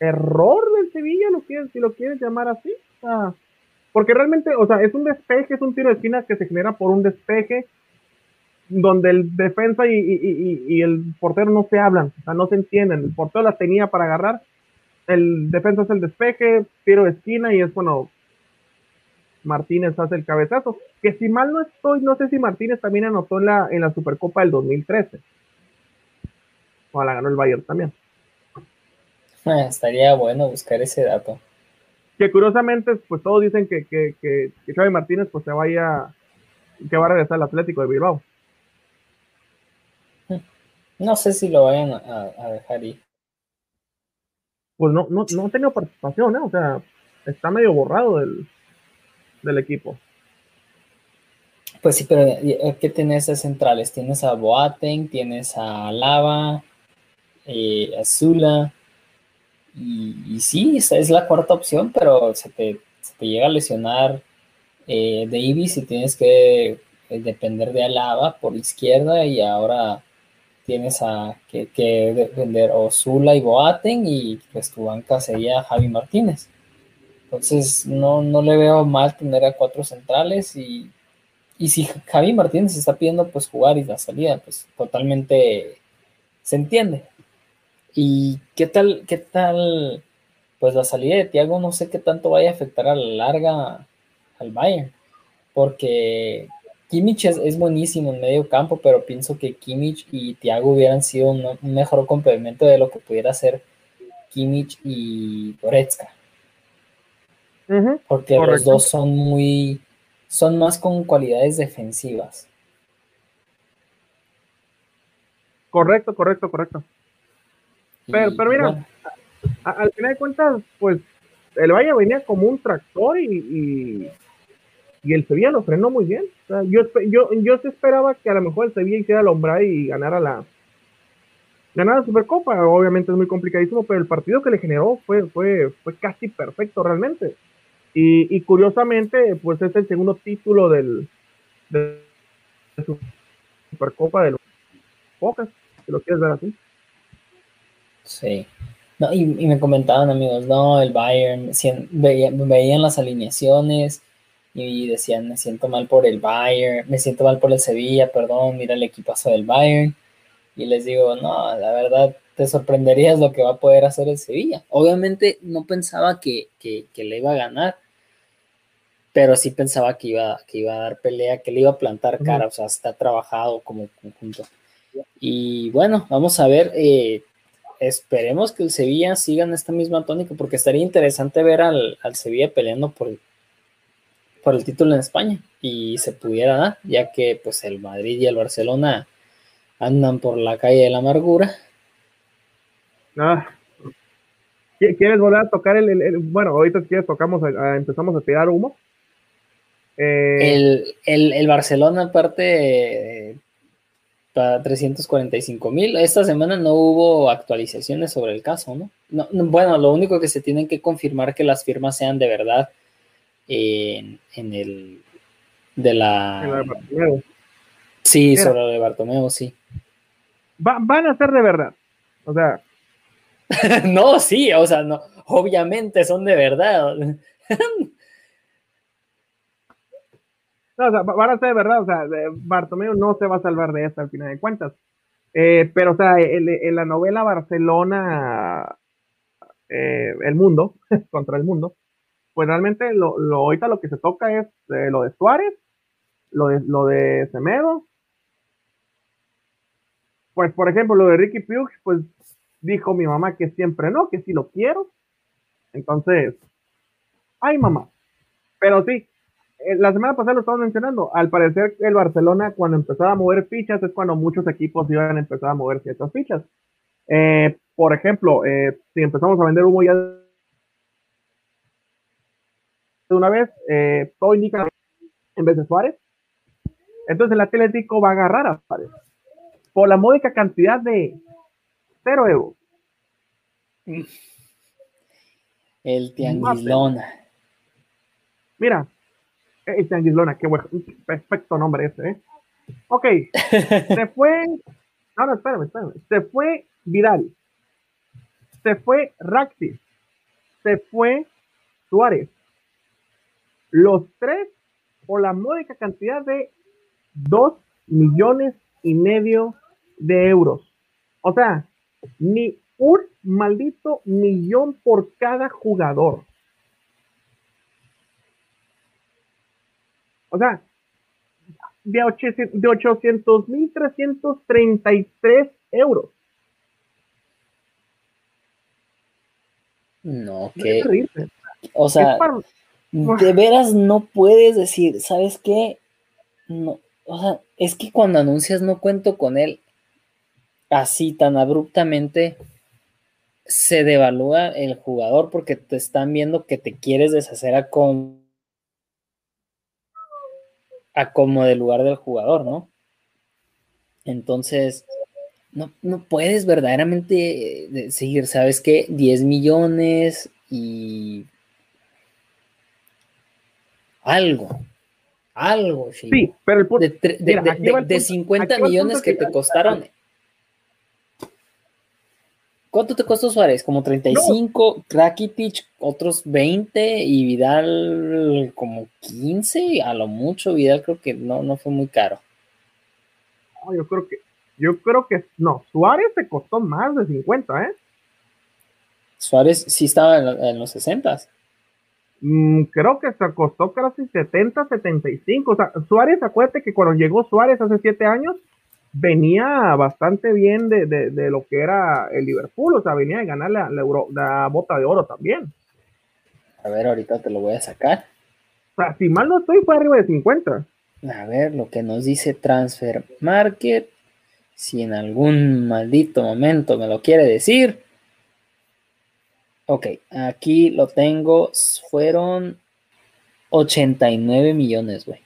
error del Sevilla, lo quieres, si lo quieres llamar así. porque realmente, o sea, es un despeje, es un tiro de esquina que se genera por un despeje donde el defensa y, el portero no se hablan, o sea, no se entienden. El portero la tenía para agarrar, el defensa es el despeje, tiro de esquina y es, bueno, Martínez hace el cabezazo. Que si mal no estoy, no sé si Martínez también anotó en la, en la Supercopa del 2013. O la ganó el Bayern también. Ah, estaría bueno buscar ese dato. Que curiosamente, pues todos dicen que, que, que, Xavi Martínez pues se vaya, que va a regresar al Atlético de Bilbao. No sé si lo vayan a, dejar ir. Pues no, no, no ha tenido participación, ¿eh? O sea, está medio borrado del, del equipo. Pues sí, pero ¿qué tienes de centrales? Tienes a Boateng, tienes a Lava, eh, a Zula, y, sí, esa es la cuarta opción, pero se te, llega a lesionar eh, Davis y tienes que eh, depender de Alaba por izquierda y ahora tienes a que, que defender Zula y Boateng y pues tu banca sería Javi Martínez. Entonces no, no le veo mal tener a cuatro centrales y, y si Javi Martínez está pidiendo pues jugar y la salida, pues totalmente se entiende. ¿Y qué tal, qué tal? Pues la salida de Thiago no sé qué tanto vaya a afectar a la larga al Bayern, porque Kimmich es, buenísimo en medio campo, pero pienso que Kimmich y Thiago hubieran sido un, mejor complemento de lo que pudiera ser Kimmich y Goretzka. Porque los dos son muy, son más con cualidades defensivas. Correcto, correcto, correcto. Pero, pero mira, al final de cuentas, pues el Valle venía como un tractor y, y, el Sevilla lo frenó muy bien. yo, yo, yo esperaba que a lo mejor el Sevilla hiciera el hombre y ganara la, ganara la Supercopa. Obviamente es muy complicadísimo, pero el partido que le generó fue, fue, fue casi perfecto realmente. Y, curiosamente, pues es el segundo título del, de, Supercopa de los pocas, si lo quieres ver así. Sí. No, y, me comentaban amigos, no, el Bayern, veían, las alineaciones y decían, me siento mal por el Bayern, me siento mal por el Sevilla, perdón, mira el equipazo del Bayern. Y les digo, no, la verdad, te sorprenderías lo que va a poder hacer el Sevilla. Obviamente no pensaba que, que, que le iba a ganar, pero sí pensaba que iba, que iba a dar pelea, que le iba a plantar cara, o sea, está trabajado como conjunto. Y bueno, vamos a ver, eh, esperemos que el Sevilla siga en esta misma tónica, porque estaría interesante ver al, Sevilla peleando por, por el título en España y se pudiera dar, ya que pues el Madrid y el Barcelona andan por la calle de la amargura. Ah, ¿Quieres volver a tocar el, bueno, ahorita si quieres tocamos, empezamos a tirar humo? Eh, el, Barcelona, aparte, para 345 mil. Esta semana no hubo actualizaciones sobre el caso, ¿no? Bueno, lo único que se tienen que confirmar que las firmas sean de verdad en, el de la. Sí, sobre lo de Bartomeu, sí. van a ser de verdad. O sea. *laughs* no, sí, o sea, no, obviamente son de verdad. No, o sea, van a ser de verdad, o sea, Bartomeu no se va a salvar de esta al final de cuentas. Eh, pero, o sea, en, la novela Barcelona, eh, el mundo, *laughs* contra el mundo, pues realmente lo, lo, ahorita lo que se toca es eh, lo de Suárez, lo de, lo de Semedo. Pues, por ejemplo, lo de Ricky Puig, pues dijo mi mamá que siempre no, que sí lo quiero. Entonces, ay mamá. Pero sí, eh, la semana pasada lo estaba mencionando, al parecer el Barcelona cuando empezaba a mover fichas es cuando muchos equipos iban a empezar a mover ciertas fichas. Eh, por ejemplo, eh, si empezamos a vender humo ya de una vez, todo indica en vez de Suárez, entonces el Atlético va a agarrar a Suárez por la módica cantidad de cero euros. El Tianguilona. Mira, este Anguilona, qué bueno, perfecto nombre ese, ¿eh? Ok, *laughs* se fue. No, espérame, espérame. Se fue Vidal. Se fue Raxis. Se fue Suárez. Los tres por la módica cantidad de dos millones y medio de euros. O sea, ni un maldito millón por cada jugador. O sea, de 800.333 euros. No, que. O sea, de veras no puedes decir, ¿sabes qué? No, o sea, es que cuando anuncias no cuento con él así tan abruptamente, se devalúa el jugador porque te están viendo que te quieres deshacer a como, a como del lugar del jugador, ¿no? Entonces, no, no puedes verdaderamente seguir, ¿sabes qué? 10 millones y algo, algo, sí. pero el de, de, 50 millones que te costaron ¿Cuánto te costó Suárez? Como 35, no. Rakitic otros 20 y Vidal como 15, a lo mucho Vidal creo que no, no fue muy caro. No, yo creo que, yo creo que, no, Suárez te costó más de 50, ¿eh? Suárez sí estaba en, los 60. Mm, creo que se costó casi 70, 75. O sea, Suárez, acuérdate que cuando llegó Suárez hace 7 años, venía bastante bien de, de, lo que era el Liverpool, o sea, venía de ganar la, la, bota de oro también. A ver, ahorita te lo voy a sacar. O sea, si mal no estoy, fue arriba de 50. A ver, lo que nos dice Transfer Market, si en algún maldito momento me lo quiere decir. Ok, aquí lo tengo, fueron 89 millones, güey.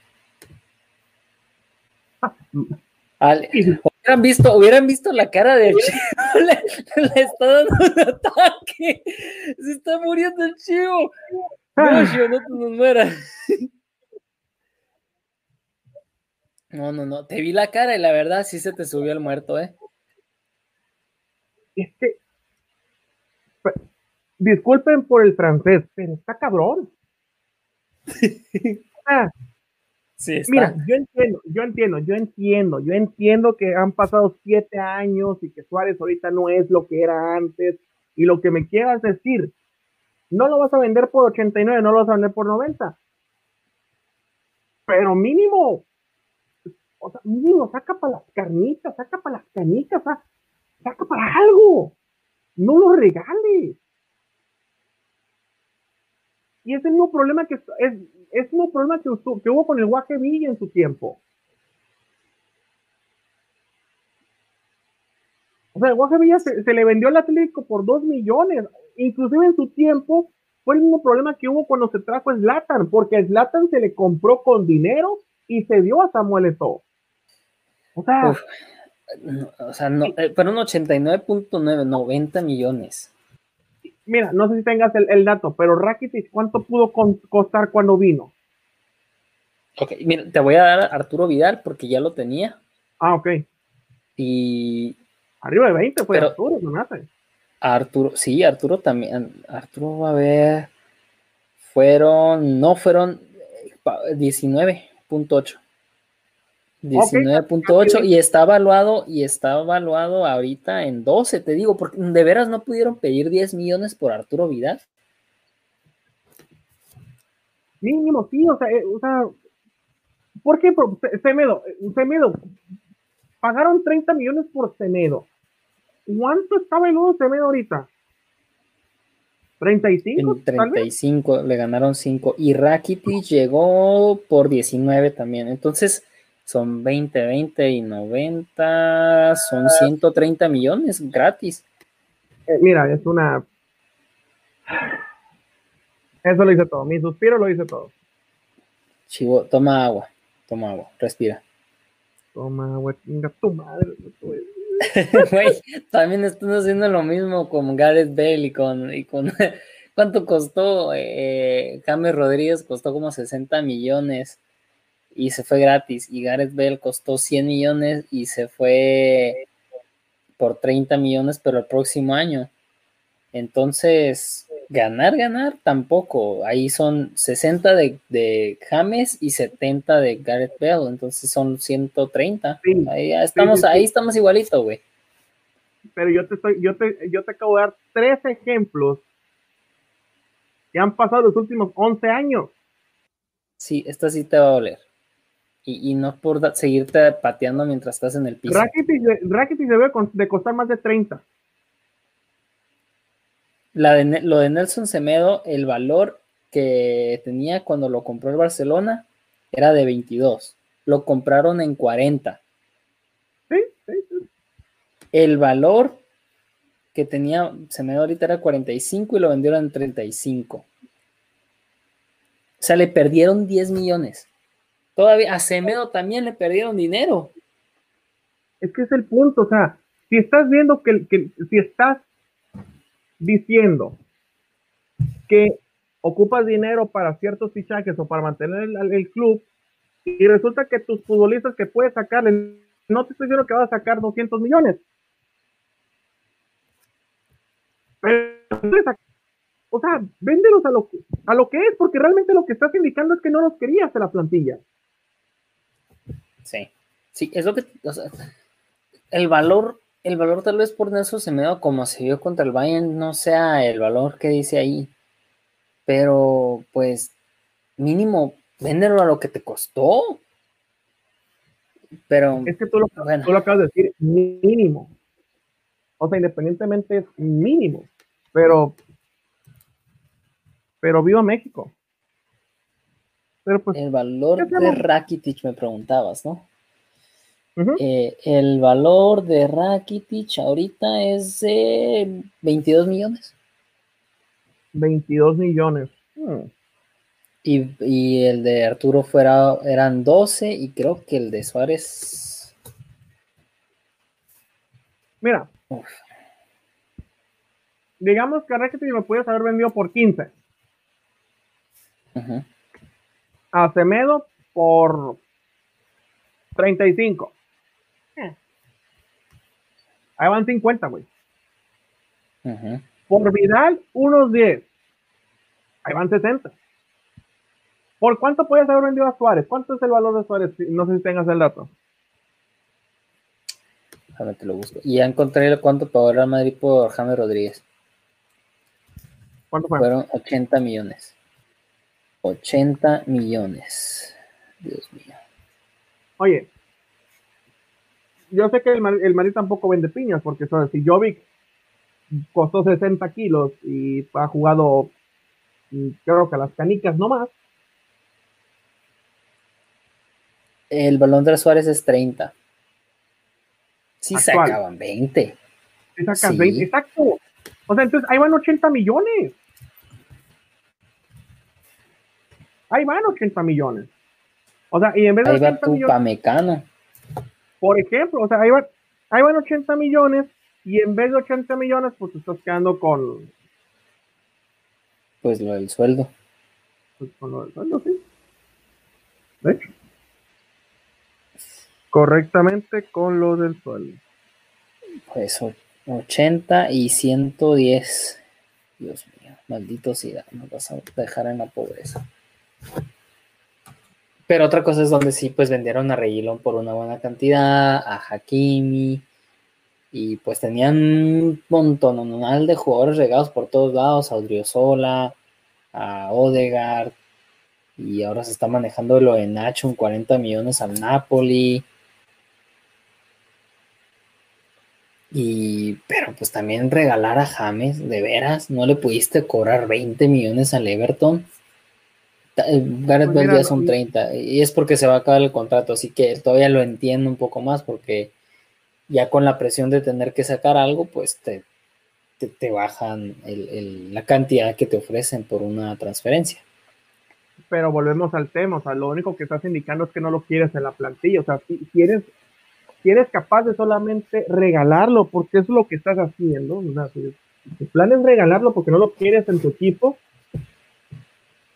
*laughs* Ah, hubieran visto, hubieran visto la cara del chivo, le, está dando un ataque, se está muriendo el chivo. No, ah. chivo, no te nos mueras. No, no, no, te vi la cara y la verdad sí se te subió el muerto, eh. Este, disculpen por el francés, pero está cabrón. *laughs* Mira, yo entiendo, yo entiendo, yo entiendo, yo entiendo que han pasado siete años y que Suárez ahorita no es lo que era antes y lo que me quieras decir, no lo vas a vender por 89, no lo vas a vender por 90. Pero mínimo, o sea, mínimo, saca para las carnitas, saca para las canicas, saca para algo. No lo regales. Y es el mismo problema que es, es un problema que, hubo con el Guaje Villa en su tiempo. O sea, el Guaje Villa se, le vendió al Atlético por 2 millones. Inclusive en su tiempo fue el mismo problema que hubo cuando se trajo a Zlatan, porque a Zlatan se le compró con dinero y se dio a Samuel Eto'o. O sea, o sea no, eh, fueron 89.9, 90 millones mira, no sé si tengas el, dato, pero Rakitic, ¿cuánto pudo costar cuando vino? Ok, mira, te voy a dar a Arturo Vidal porque ya lo tenía. Ah, ok. Y. Arriba de 20 fue Arturo, no me hace. Arturo, sí, Arturo también. Arturo, a ver. Fueron, no fueron 19.8. 19.8 y está evaluado y está evaluado ahorita en 12, te digo, porque de veras no pudieron pedir 10 millones por Arturo Vidal. Mínimo, sí, o sea, eh, o sea ¿por qué Semedo, Semedo, pagaron 30 millones por Semedo. ¿Cuánto está evaluado Semedo ahorita? 35. En 35 le ganaron 5 y Rakitic llegó por 19 también. Entonces, son 20, 20 y 90, son 130 millones gratis. Eh, mira, es una... Eso lo hice todo, mi suspiro lo hice todo. Chivo, toma agua, toma agua, respira. Toma agua, chinga tu madre. *laughs* Güey, también están haciendo lo mismo con Gareth Bale y con, y con *laughs* ¿cuánto costó? Eh, James Rodríguez costó como 60 millones y se fue gratis. Y Gareth Bell costó 100 millones y se fue por 30 millones, pero el próximo año. Entonces, ganar, ganar tampoco. Ahí son 60 de, de James y 70 de Gareth Bell, entonces son 130. ahí estamos, ahí estamos igualito, güey. Pero yo te estoy, yo te, yo te acabo de dar tres ejemplos que han pasado los últimos 11 años. Sí, esta sí te va a doler. Y, no por seguirte pateando mientras estás en el piso. Rakitic, debe de costar más de 30. La de, lo de Nelson Semedo, el valor que tenía cuando lo compró el Barcelona era de 22. Lo compraron en 40. Sí, sí, sí. El valor que tenía, se me ahorita era 45 y lo vendieron en 35. O sea, le perdieron 10 millones. Todavía a Semedo también le perdieron dinero. Es que es el punto, o sea, si estás viendo que, que si estás diciendo que ocupas dinero para ciertos fichajes o para mantener el, club y resulta que tus futbolistas que puedes sacar, no te estoy diciendo que vas a sacar 200 millones. o sea, véndelos a lo, a lo que es, porque realmente lo que estás indicando es que no los querías en la plantilla. Sí, sí, es lo que, o sea, el valor, el valor tal vez por Nelson Semedo como se vio contra el Bayern no sea el valor que dice ahí, pero pues mínimo véndelo a lo que te costó. Pero es que tú lo, tú lo acabas de decir, mínimo. O sea, independientemente es mínimo, pero pero viva México. Pero pues, el valor de Rakitic me preguntabas, ¿no? Eh, el valor de Rakitic ahorita es de 22 millones. 22 millones. Hmm. Y, el de Arturo fuera, eran 12 y creo que el de Suárez... Mira. Digamos que Rakitic me puedes haber vendido por 15. A Semedo por 35. Ahí van 50, güey. Por Vidal, unos 10. Ahí van 60. ¿Por cuánto puedes haber vendido a Suárez? ¿Cuánto es el valor de Suárez? No sé si tengas el dato. Ahora te lo busco. Y ya encontré cuánto pagó el Madrid por James Rodríguez. ¿Cuánto fue? Fueron 80 millones. 80 millones. Dios mío. Oye, yo sé que el, el Madrid tampoco vende piñas, porque si Jovic costó 60 kilos y ha jugado, mm, creo que a las canicas no más. El balón de Suárez es 30. Sí sacaban 20. Sí sacan 20, exacto. O sea, entonces ahí van 80 millones. Ahí van 80 millones. O sea, y en vez de ahí 80 va tu millones, Pamecano. Por ejemplo, o sea, ahí van, ahí van 80 millones y en vez de 80 millones, pues te estás quedando con. Pues lo del sueldo. Pues con lo del sueldo, sí. De hecho. Correctamente con lo del sueldo. Pues 80 y 110. Dios mío, maldito SIDA, nos vas a dejar en la pobreza. Pero otra cosa es donde sí, pues vendieron a Reguilón por una buena cantidad, a Hakimi, y pues tenían un montón de jugadores regados por todos lados, a Odriozola, a Odegaard, y ahora se está manejando lo de Nacho, un 40 millones al Napoli. Y, pero pues también regalar a James, de veras, no le pudiste cobrar 20 millones al Everton. Eh, Gareth pues Bale ya son 30 y es porque se va a acabar el contrato, así que todavía lo entiendo un poco más porque ya con la presión de tener que sacar algo, pues te, te, bajan la cantidad que te ofrecen por una transferencia. Pero volvemos al tema, o sea, lo único que estás indicando es que no lo quieres en la plantilla, o sea, si, eres, eres capaz de solamente regalarlo, porque es lo que estás haciendo, o sea, si tu plan es regalarlo porque no lo quieres en tu equipo,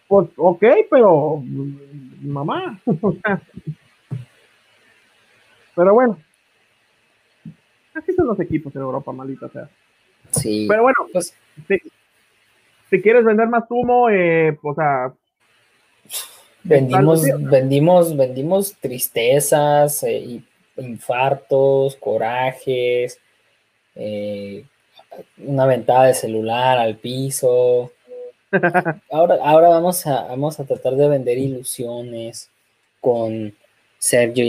pues, ok, pero mamá. *laughs* pero bueno. Así son los equipos en Europa, maldita sea. Sí. Pero bueno, pues, si, quieres vender más humo, eh, o sea. Vendimos, vendimos, vendimos tristezas, eh, infartos, corajes, eh, una ventada de celular al piso, ahora, ahora vamos a, vamos a tratar de vender ilusiones con Sergio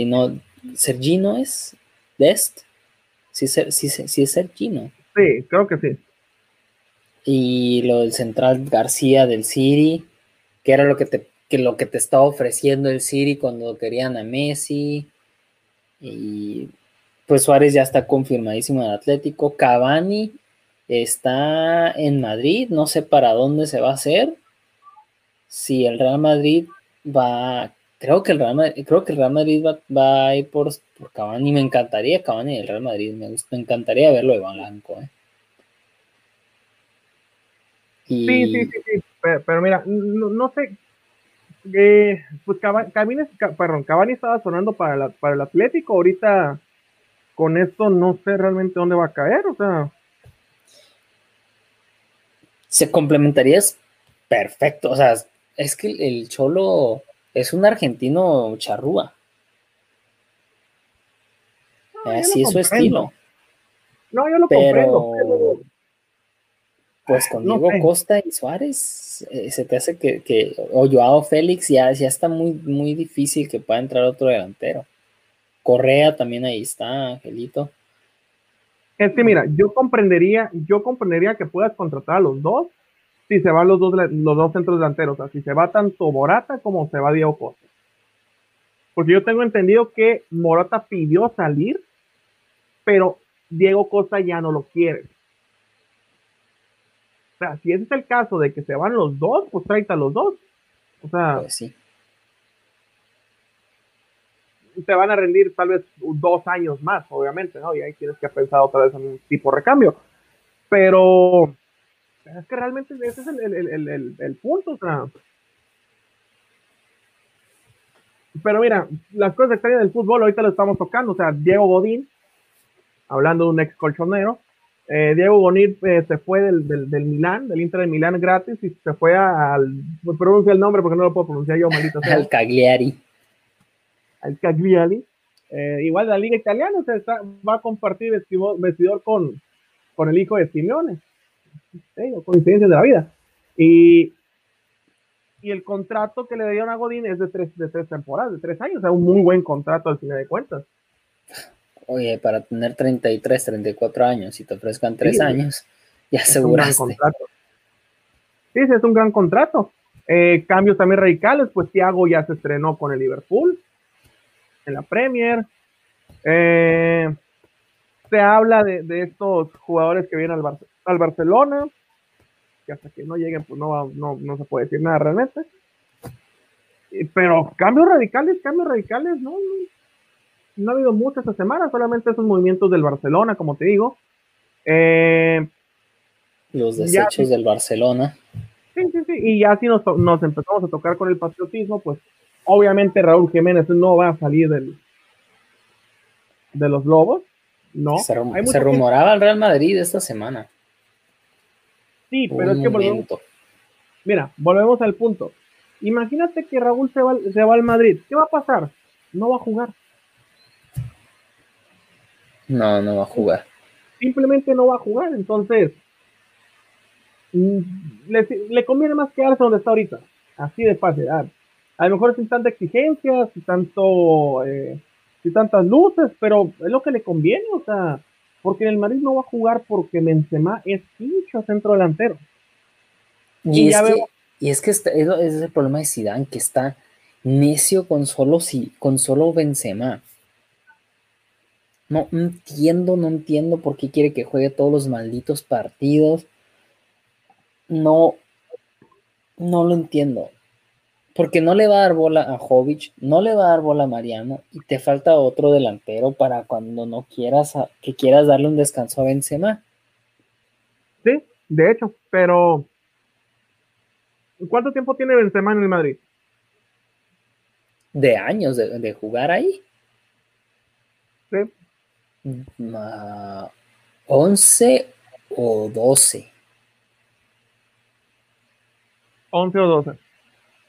Sergino es Dest. Sí, sí, sí, es Sergino. Sí, creo que sí. Y lo del central García del City, que era lo que te, que lo que te estaba ofreciendo el City cuando querían a Messi. Y pues Suárez ya está confirmadísimo en Atlético. Cavani está en Madrid, no sé para dónde se va a hacer. Si el Real Madrid va, creo que el Real Madrid, creo que el Real Madrid va, a ir por, por Cavani, me encantaría Cavani y el Real Madrid, me, encantaría verlo de blanco. ¿eh? Sí, sí, sí, sí, pero, mira, no, sé, eh, pues Cavani, perdón, Cavani estaba sonando para, para el Atlético, ahorita con esto no sé realmente dónde va a caer, o sea. Se complementaría perfecto, o sea, es que el Cholo es un argentino charrúa. Así es su estilo. No, yo lo comprendo. Pues con Diego Costa y Suárez, eh, se te hace que, que, o Joao Félix, ya, ya está muy, muy difícil que pueda entrar otro delantero. Correa también ahí está, Angelito. Es que mira, yo comprendería, yo comprendería que puedas contratar a los dos si se van los dos, los dos centros delanteros, o sea, si se va tanto Morata como se va Diego Costa. Porque yo tengo entendido que Morata pidió salir, pero Diego Costa ya no lo quiere. O sea, si ese es el caso de que se van los dos, pues tráete a los dos. O sea, pues sí te van a rendir tal vez dos años más, obviamente, ¿no? Y ahí tienes que pensar otra vez en un tipo de recambio. Pero es que realmente ese es el, punto, o sea. Pero mira, las cosas extrañas del fútbol ahorita lo estamos tocando, o sea, Diego Godín, hablando de un ex colchonero, eh, Diego Godín eh, se fue del, del, del, Milán, del Inter de Milán gratis y se fue al, pronuncia el nombre porque no lo puedo pronunciar yo, maldito. Al Cagliari al Cagliari. Eh, igual la liga italiana se va a compartir vestidor, con, con el hijo de Simeone. coincidencia de la vida. Y, y el contrato que le dieron a Godín es de tres, de tres temporadas, de tres años, o sea, un muy buen contrato al final de cuentas. Oye, para tener 33, 34 años y te ofrezcan tres años, ya aseguraste. Sí, sí, es un gran contrato. Eh, cambios también radicales, pues Thiago ya se estrenó con el Liverpool en la Premier. Eh, se habla de, estos jugadores que vienen al, Barcelona, que hasta que no lleguen, pues no, no, se puede decir nada realmente. Pero cambios radicales, cambios radicales, no, no, ha habido mucho esta semana, solamente esos movimientos del Barcelona, como te digo. Eh, Los desechos del Barcelona. Sí, sí, sí, y ya si nos, nos empezamos a tocar con el patriotismo, pues Obviamente Raúl Jiménez no va a salir del, de los Lobos, ¿no? Se, rumoraba el Real Madrid esta semana. Sí, pero es que volvemos, mira, volvemos al punto. Imagínate que Raúl se va, se va al Madrid. ¿Qué va a pasar? No va a jugar. No, no va a jugar. Simplemente no va a jugar. Entonces, mm, le, le conviene más quedarse donde está ahorita. Así de fácil. Ah, a lo mejor sin tanta exigencia, sin tanto, eh, sin tantas luces, pero es lo que le conviene, o sea, porque el Madrid no va a jugar porque Benzema es pincho centro delantero. Y, es, que, y es que es el problema de Zidane, que está necio con solo, si, con solo Benzema. No entiendo, no entiendo por qué quiere que juegue todos los malditos partidos. No, no lo entiendo. Porque no le va a dar bola a Jovic, no le va a dar bola a Mariano y te falta otro delantero para cuando no quieras que quieras darle un descanso a Benzema. Sí, de hecho, pero ¿cuánto tiempo tiene Benzema en el Madrid? De años de, jugar ahí. Sí. 11 o 12. 11 o 12.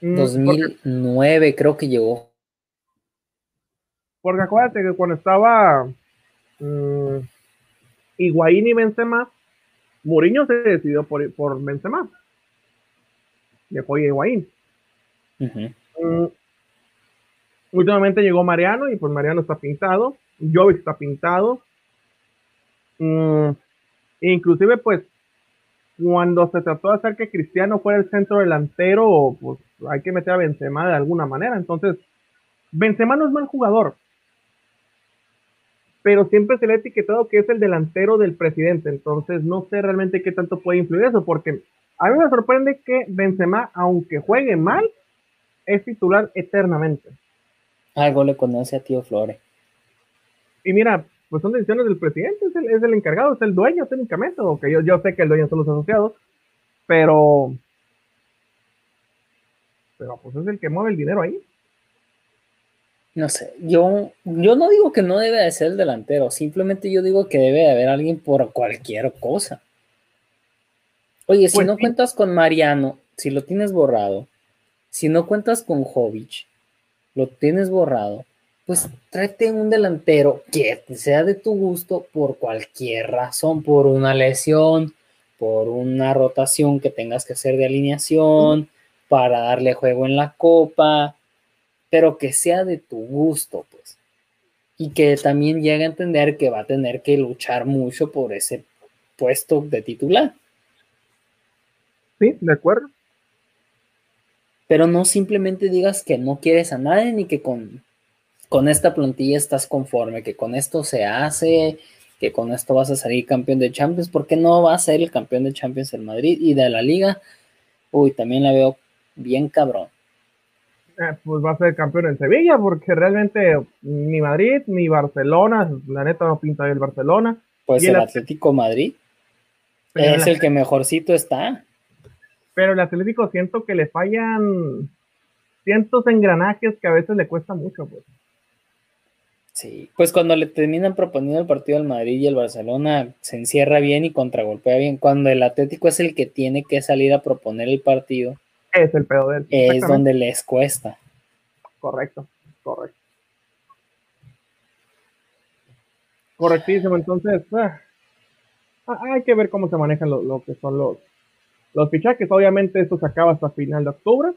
2009 mm, creo que llegó. Porque acuérdate que cuando estaba um, Higuaín y Benzema, Mourinho se decidió por, por Benzema. Dejó a Higuaín. Mm, últimamente llegó Mariano y pues Mariano está pintado. Jovic está pintado. Inclusive pues cuando se trató de hacer que Cristiano fuera el centro delantero, pues hay que meter a Benzema de alguna manera. Entonces, Benzema no es mal jugador. pero siempre se le ha etiquetado que es el delantero del presidente, entonces no sé realmente qué tanto puede influir eso, porque a mí me sorprende que Benzema, aunque juegue mal, es titular eternamente. Algo le conoce a Tío Flore. Y mira, pues son decisiones del presidente, es el, es el encargado, es el dueño técnicamente, aunque yo, yo sé que el dueño son los asociados, pero pero pues es el que mueve el dinero ahí. No sé, yo, yo no digo que no debe de ser el delantero, simplemente yo digo que debe de haber alguien por cualquier cosa. Oye, si pues no cuentas con Mariano, si lo tienes borrado, si no cuentas con Jovic, lo tienes borrado, pues tráete un delantero que sea de tu gusto por cualquier razón, por una lesión, por una rotación que tengas que hacer de alineación, para darle juego en la copa, pero que sea de tu gusto, pues. Y que también llegue a entender que va a tener que luchar mucho por ese puesto de titular. Sí, de acuerdo. Pero no simplemente digas que no quieres a nadie ni que con, con esta plantilla estás conforme, que con esto se hace, que con esto vas a salir campeón de Champions, porque no va a ser el campeón de Champions en Madrid y de la liga. Uy, también la veo bien cabrón. Eh, pues va a ser campeón en Sevilla, porque realmente ni Madrid ni Barcelona, la neta no pinta el Barcelona. Pues el, Atlético Madrid es el, que mejorcito está. Pero el Atlético siento que le fallan cientos engranajes que a veces le cuesta mucho, pues. Sí, pues cuando le terminan proponiendo el partido al Madrid y el Barcelona, se encierra bien y contragolpea bien. Cuando el Atlético es el que tiene que salir a proponer el partido, es el pedo de él. Es donde les cuesta. Correcto, correcto. Correctísimo, entonces ah, ah, hay que ver cómo se manejan lo, que son los, los fichajes. Obviamente esto se acaba hasta final de octubre.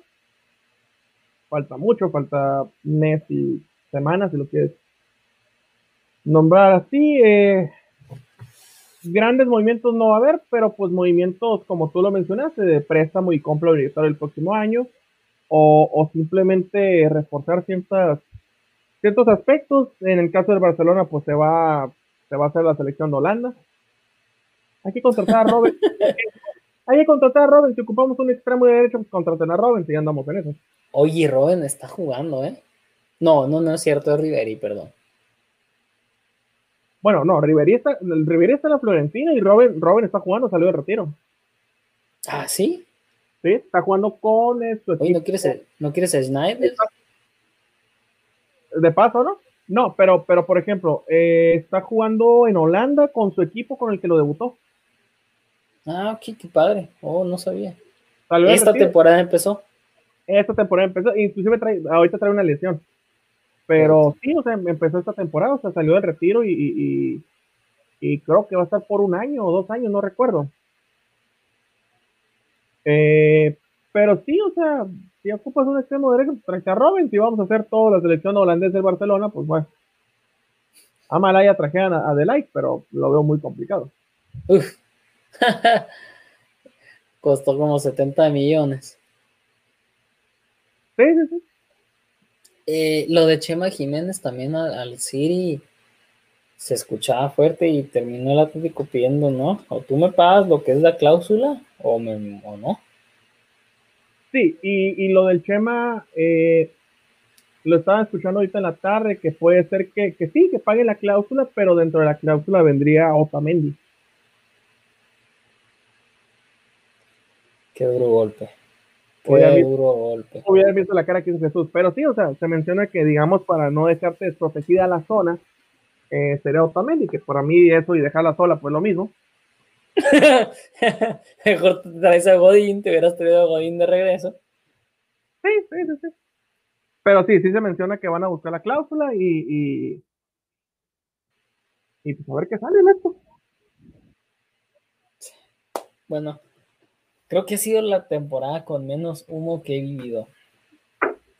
Falta mucho, falta mes y semanas, si lo quieres nombrar así. Eh, grandes movimientos no va a haber, pero pues movimientos, como tú lo mencionaste, de préstamo y compra obligatoria el próximo año, o, simplemente reforzar ciertas, ciertos aspectos. En el caso del Barcelona, pues se va, se va a hacer la selección de Holanda. Hay que contratar a Robin. *laughs* Hay que contratar a Robin. Si ocupamos un extremo de derecho, pues contraten a Robin, y ya andamos en eso. Oye, Robin está jugando, ¿eh? No, no, no es cierto, es Riveri, perdón. Bueno, no, Riverí está, está en la Florentina y Robin, Robin está jugando, salió de retiro. Ah, ¿sí? Sí, está jugando con esto. Oye, ¿no quieres, ¿no quieres Snyder? De paso, ¿no? No, pero, pero por ejemplo, eh, está jugando en Holanda con su equipo con el que lo debutó. Ah, qué, qué padre. Oh, no sabía. ¿Esta temporada empezó? Esta temporada empezó, inclusive trae, ahorita trae una lesión. Pero sí, o sea, empezó esta temporada, o sea, salió del retiro y, creo que va a estar por un año o dos años, no recuerdo. Eh, pero sí, o sea, si ocupas un extremo derecho, pues trae a Robin, si vamos a hacer toda la selección holandesa del Barcelona, pues bueno. A Malaya trajeron a Adelaide, pero lo veo muy complicado. *laughs* Costó como 70 millones. Sí, sí, sí. Eh, lo de Chema Jiménez también al, City se escuchaba fuerte y terminó el Atlético pidiendo, ¿no? O tú me pagas lo que es la cláusula o, me, no. Sí, y, lo del Chema, eh, lo estaba escuchando ahorita en la tarde, que puede ser que, que sí, que pague la cláusula, pero dentro de la cláusula vendría Otamendi. Qué duro golpe. Hubiera visto la cara que hizo Jesús. Pero sí, o sea, se menciona que, digamos, para no dejarte desprotegida la zona, eh, sería Otamendi, que para mí eso y dejarla sola, pues lo mismo. *laughs* Mejor te traes a Godín, te hubieras traído a Godín de regreso. Sí, sí, sí, sí. Pero sí, sí se menciona que van a buscar la cláusula y. Y, y pues a ver qué sale en esto. Bueno, Creo que ha sido la temporada con menos humo que he vivido.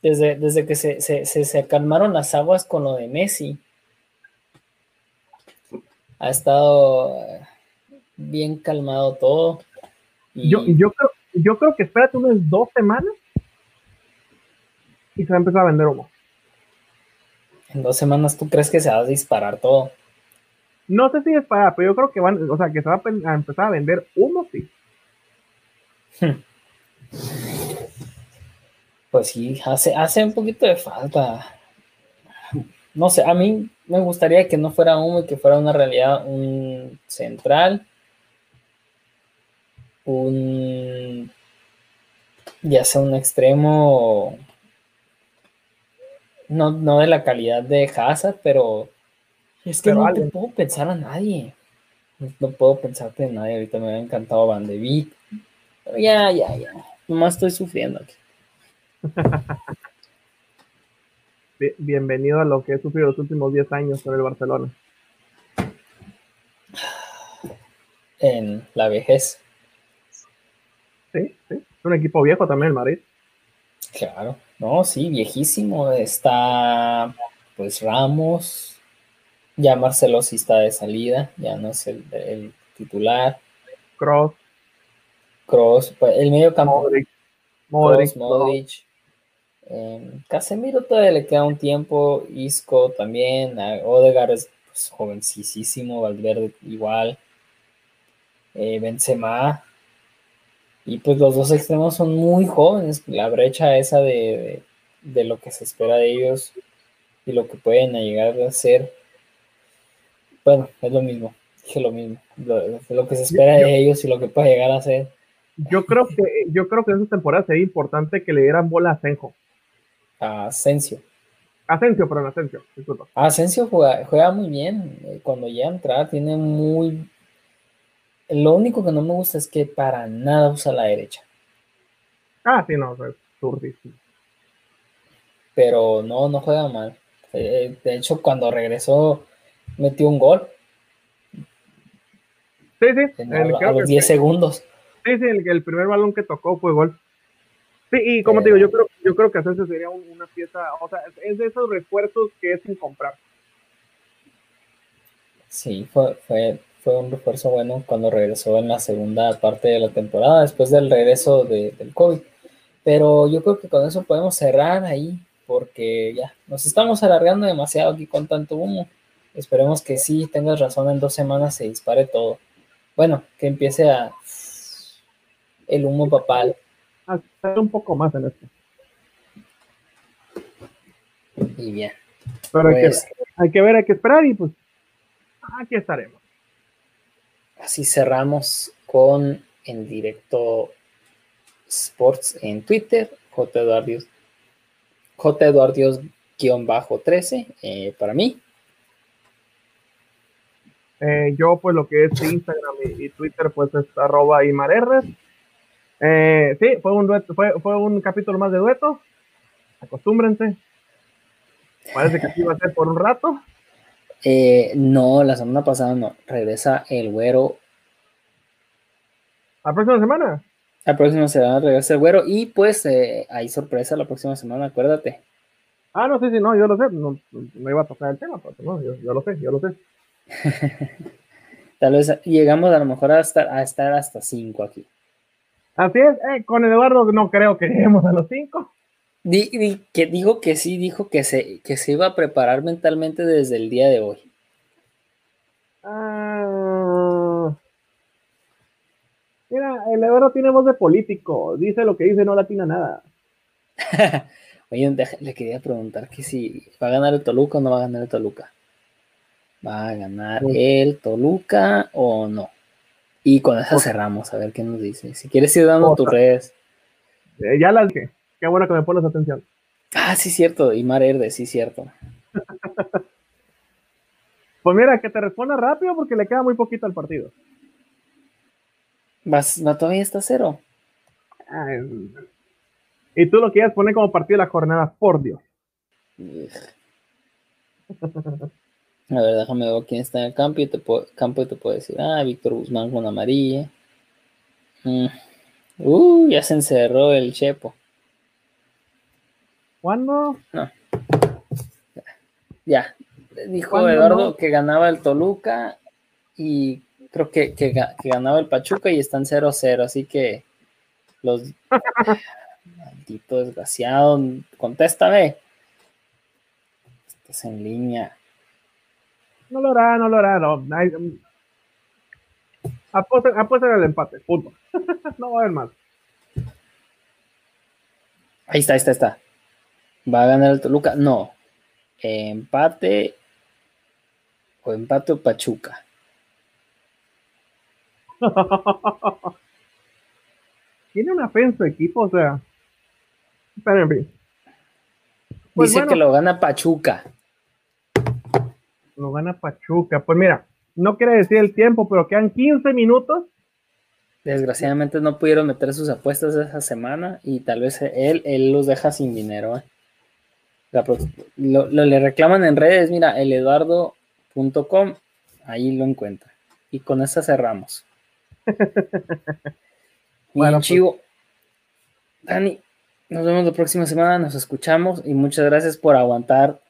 Desde, desde que se, se, calmaron las aguas con lo de Messi. Ha estado eh, bien calmado todo. Yo, yo, creo, yo creo que espérate unas dos semanas y se va a empezar a vender humo. En dos semanas, ¿tú crees que se va a disparar todo? No sé si es para, pero yo creo que van, o sea, que se va a empezar a vender uno, sí. Pues sí, hace, hace un poquito de falta. No sé, a mí me gustaría que no fuera uno y que fuera una realidad, un central, un ya sea un extremo no, no de la calidad de Hazard, pero es que no puedo pensar a nadie. No, puedo pensarte en nadie. Ahorita me había encantado Van de Beek. Pero ya, ya, ya. Nomás estoy sufriendo aquí. *laughs* Bienvenido a lo que he sufrido los últimos 10 años con el Barcelona. En la vejez. Sí, sí. Es un equipo viejo también el Madrid. Claro. No, sí, viejísimo. Está pues Ramos. Ya Marcelo sí está de salida. Ya no es el, titular. Cross. Cross. Pues, el medio campo. Modric. Modric. Em, Casemiro todavía le queda un tiempo, Isco también, Odegaard es pues, jovencísimo, Valverde igual, eh, Benzema, y pues los dos extremos son muy jóvenes, la brecha esa de, lo que se espera de ellos y lo que pueden llegar a ser, bueno, es lo mismo, dije lo mismo, lo, que se espera de ellos y lo que puede llegar a ser. Yo creo que, yo creo que en esta temporada sería importante que le dieran bola a Senjo. Asensio. Asensio, perdón, Asensio, disculpa. Asensio juega, juega muy bien. Eh, cuando llega a entrar, tiene muy. Lo único que no me gusta es que para nada usa la derecha. Ah, sí, no, es zurdísimo. Pero no, no juega mal. Eh, de hecho, cuando regresó, metió un gol. Sí, sí. a, los 10 segundos. Sí, sí, el primer balón que tocó fue gol. Sí, y como te digo, yo creo, yo creo que hacerse sería una pieza, o sea, es de esos refuerzos que es sin comprar. Sí, fue, fue, fue un refuerzo bueno cuando regresó en la segunda parte de la temporada, después del regreso de, del COVID. Pero yo creo que con eso podemos cerrar ahí, porque ya nos estamos alargando demasiado aquí con tanto humo. Esperemos que sí tengas razón, en dos semanas se dispare todo. Bueno, que empiece a el humo papal hacer un poco más en esto. Y bien. Pero pues hay, que, ver, hay que esperar y pues aquí estaremos. Así cerramos con en directo Sports en Twitter, J. Eduardios, J. Eduardios bajo 13 eh, para mí. Eh, yo pues lo que es Instagram y, Twitter pues es arroba imarerres eh, sí, fue un dueto, fue, fue un capítulo más de dueto. Acostúmbrense. Parece que así va a ser por un rato. Eh, no, la semana pasada no. Regresa el güero. ¿La próxima semana? La próxima semana regresa el güero. Y pues eh, hay sorpresa la próxima semana, acuérdate. Ah, no, sí, sí, no, yo lo sé. No, no iba a tocar el tema, pero no, yo, yo lo sé, yo lo sé. *laughs* Tal vez llegamos a lo mejor a estar, a estar hasta 5 aquí. Así es, eh, con Eduardo no creo que lleguemos a los cinco. que dijo que sí, dijo que se, que se iba a preparar mentalmente desde el día de hoy. Ah, mira, el Eduardo tiene voz de político, dice lo que dice, no latina nada. *laughs* Oye, le quería preguntar que si va a ganar el Toluca o no va a ganar el Toluca. ¿Va a ganar el Toluca o no? Y con esa cerramos, a ver qué nos dice. Si quieres ir dando tus redes. Eh, ya las dije. Qué bueno que me pones atención. Ah, sí, cierto. Y Mar Herde, sí, cierto. *laughs* pues mira, que te responda rápido porque le queda muy poquito al partido. ¿Vas, ¿No todavía está cero? y tú lo quieres poner como partido de la jornada, por Dios. *laughs* A ver, déjame ver quién está en el campo y te puedo, campo y te puedo decir, ah, Víctor Guzmán con amarilla. Mm. Uh, ya se encerró el Chepo. ¿Cuándo? No. Ya. Dijo Eduardo que ganaba el Toluca y creo que, que, ganaba el Pachuca y están 0-0, así que los maldito desgraciado, contéstame. Estás en línea. No lo hará, no lo hará, no. Apuesta el empate, punto. *laughs* no va a haber más. Ahí está, ahí está, está. ¿Va a ganar el Toluca? No. Empate o empate o Pachuca. *laughs* Tiene una ofensa equipo, o sea. Pero en fin. Pues Dice que lo gana Pachuca. Lo gana Pachuca. Pues mira, no quiere decir el tiempo, pero quedan 15 minutos. Desgraciadamente no pudieron meter sus apuestas esa semana y tal vez él, él los deja sin dinero. ¿eh? Lo, le reclaman en redes, mira, eleduardo.com, ahí lo encuentra. Y con esta cerramos. *laughs* bueno, pues. chivo. Dani, nos vemos la próxima semana, nos escuchamos y muchas gracias por aguantar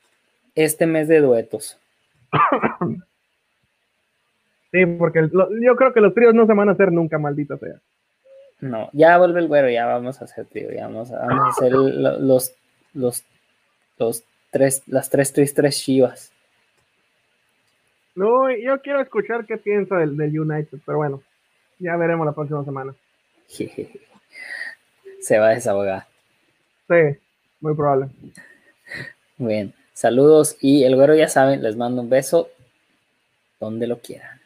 este mes de duetos. Sí, porque yo creo que los tríos no se van a hacer nunca, maldita sea. No, ya vuelve el güero, ya vamos a hacer trío, ya vamos a, hacer los, los, los tres, las tres tres tres chivas. No, yo quiero escuchar qué piensa del, del United, pero bueno, ya veremos la próxima semana. *laughs* Se va a desahogar. Sí, muy probable. Bien, saludos y el güero ya saben, les mando un beso donde lo quieran.